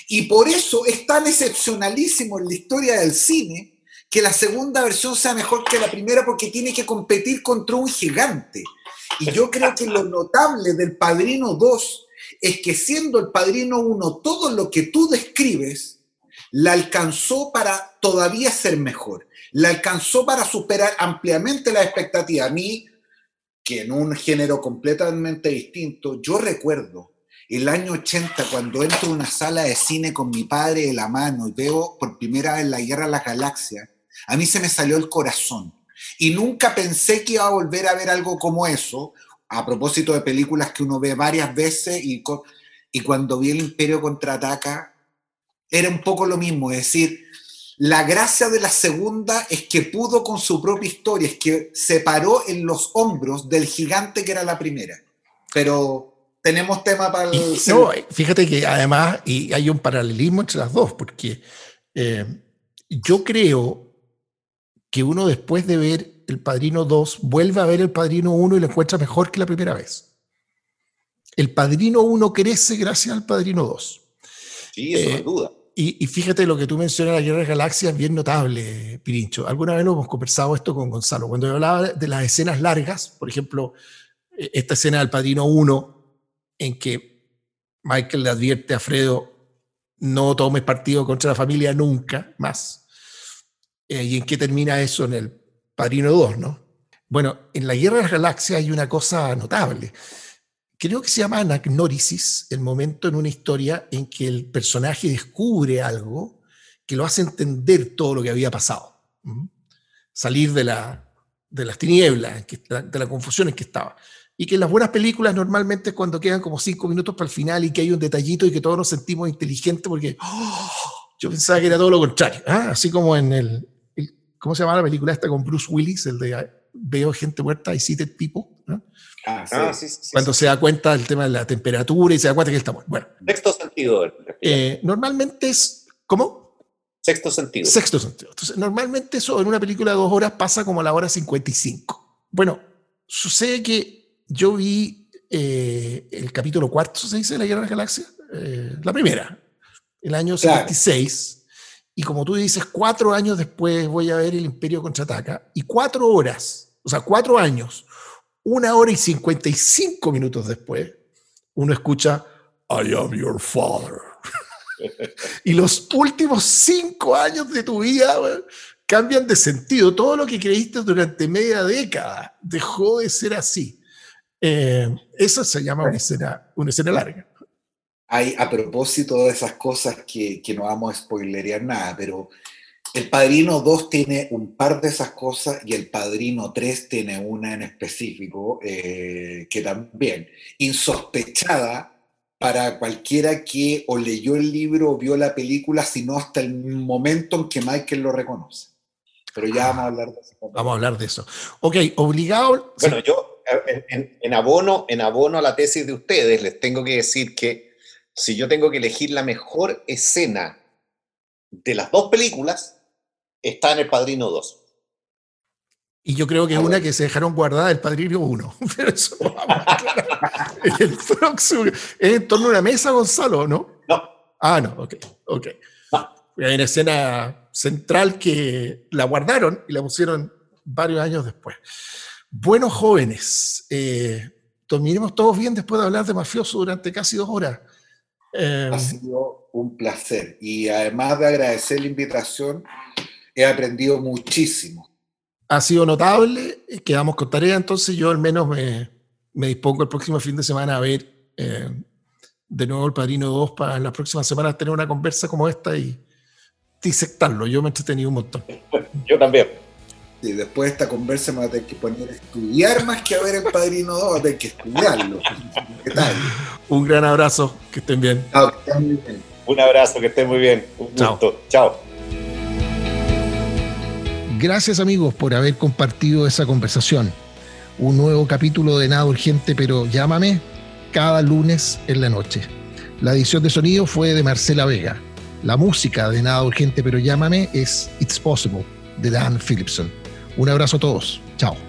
Y por eso es tan excepcionalísimo en la historia del cine que la segunda versión sea mejor que la primera porque tiene que competir contra un gigante. Y yo creo que lo notable del Padrino 2 es que siendo el padrino uno todo lo que tú describes, la alcanzó para todavía ser mejor, la alcanzó para superar ampliamente la expectativa. A mí, que en un género completamente distinto, yo recuerdo el año 80 cuando entro a una sala de cine con mi padre de la mano y veo por primera vez la Guerra de las Galaxias, a mí se me salió el corazón. Y nunca pensé que iba a volver a ver algo como eso, a propósito de películas que uno ve varias veces y, y cuando vi el Imperio contraataca, era un poco lo mismo, es decir, la gracia de la segunda es que pudo con su propia historia, es que se paró en los hombros del gigante que era la primera. Pero tenemos tema para el... no, fíjate que además y hay un paralelismo entre las dos, porque eh, yo creo que uno después de ver el Padrino 2 vuelve a ver el Padrino 1 y lo encuentra mejor que la primera vez. El Padrino 1 crece gracias al Padrino 2. Sí, eso eh, duda. Y, fíjate lo que tú mencionas, la Guerra de Galaxias, bien notable, Pirincho. Alguna vez lo hemos conversado esto con Gonzalo. Cuando yo hablaba de las escenas largas, por ejemplo, e, esta escena del Padrino 1, en que Michael le advierte a Fredo, no tomes partido contra la familia nunca más. Eh, ¿Y en qué termina eso en el Padrino 2, ¿no? Bueno, en la Guerra de las Galaxias hay una cosa notable. Creo que se llama anagnórisis, el momento en una historia en que el personaje descubre algo que lo hace entender todo lo que había pasado. Salir de, la, de las tinieblas, de la confusión en que estaba. Y que en las buenas películas normalmente cuando quedan como cinco minutos para el final y que hay un detallito y que todos nos sentimos inteligentes porque ¡oh! yo pensaba que era todo lo contrario. ¿ah? Así como en el, ¿Cómo se llama la película esta con Bruce Willis? El de Veo gente muerta y cite tipo. Ah, ah, sí. Cuando se da cuenta del tema de la temperatura y se da cuenta que él está muerto. Bueno. Sexto sentido. Eh, normalmente es. ¿Cómo? Sexto sentido. Sexto sentido. Entonces, normalmente eso en una película de dos horas pasa como a la hora 55. Bueno, sucede que yo vi eh, el capítulo cuarto, se dice, de la Guerra de las Galaxias, eh, la primera, el año 76. Y como tú dices, cuatro años después voy a ver el Imperio contraataca. Y cuatro horas, o sea, cuatro años, una hora y cincuenta y cinco minutos después, uno escucha, I am your father. y los últimos cinco años de tu vida cambian de sentido. Todo lo que creíste durante media década dejó de ser así. Eh, eso se llama una escena, una escena larga hay a propósito de esas cosas que, no vamos a spoilerear nada, pero el Padrino 2 tiene un par de esas cosas y el Padrino 3 tiene una en específico eh, que también, insospechada para cualquiera que o leyó el libro o vio la película, sino hasta el momento en que Michael lo reconoce. Pero ya vamos a hablar de eso. Vamos a hablar de eso. Ok, obligado. Bueno, yo en, abono, en abono a la tesis de ustedes les tengo que decir que si yo tengo que elegir la mejor escena de las dos películas, está en El Padrino 2. Y yo creo que es una que se dejaron guardada el Padrino 1. Pero eso vamos a El próximo. Es en torno a una mesa, Gonzalo, ¿no? No. Ah, no, ok. ok. Hay una escena central que la guardaron y la pusieron varios años después. Buenos jóvenes, eh, terminemos todos bien después de hablar de mafioso durante casi dos horas. Eh, ha sido un placer y además de agradecer la invitación, he aprendido muchísimo. Ha sido notable, quedamos con tarea, entonces yo al menos me, me dispongo el próximo fin de semana a ver eh, de nuevo El Padrino 2 para en las próximas semanas tener una conversa como esta y disectarlo. Yo me he entretenido un montón. Yo también. Y después de esta conversa me voy a tener que poner a estudiar más que a ver El Padrino 2, voy a tener que estudiarlo. ¿Qué tal? Un gran abrazo, que estén bien. Un abrazo, que estén muy bien. Un gusto. Chao. Gracias amigos por haber compartido esa conversación. Un nuevo capítulo de Nada Urgente, pero llámame cada lunes en la noche. La edición de sonido fue de Marcela Vega. La música de Nada Urgente, pero llámame es It's Possible de Dan Philipson. Un abrazo a todos. Chao.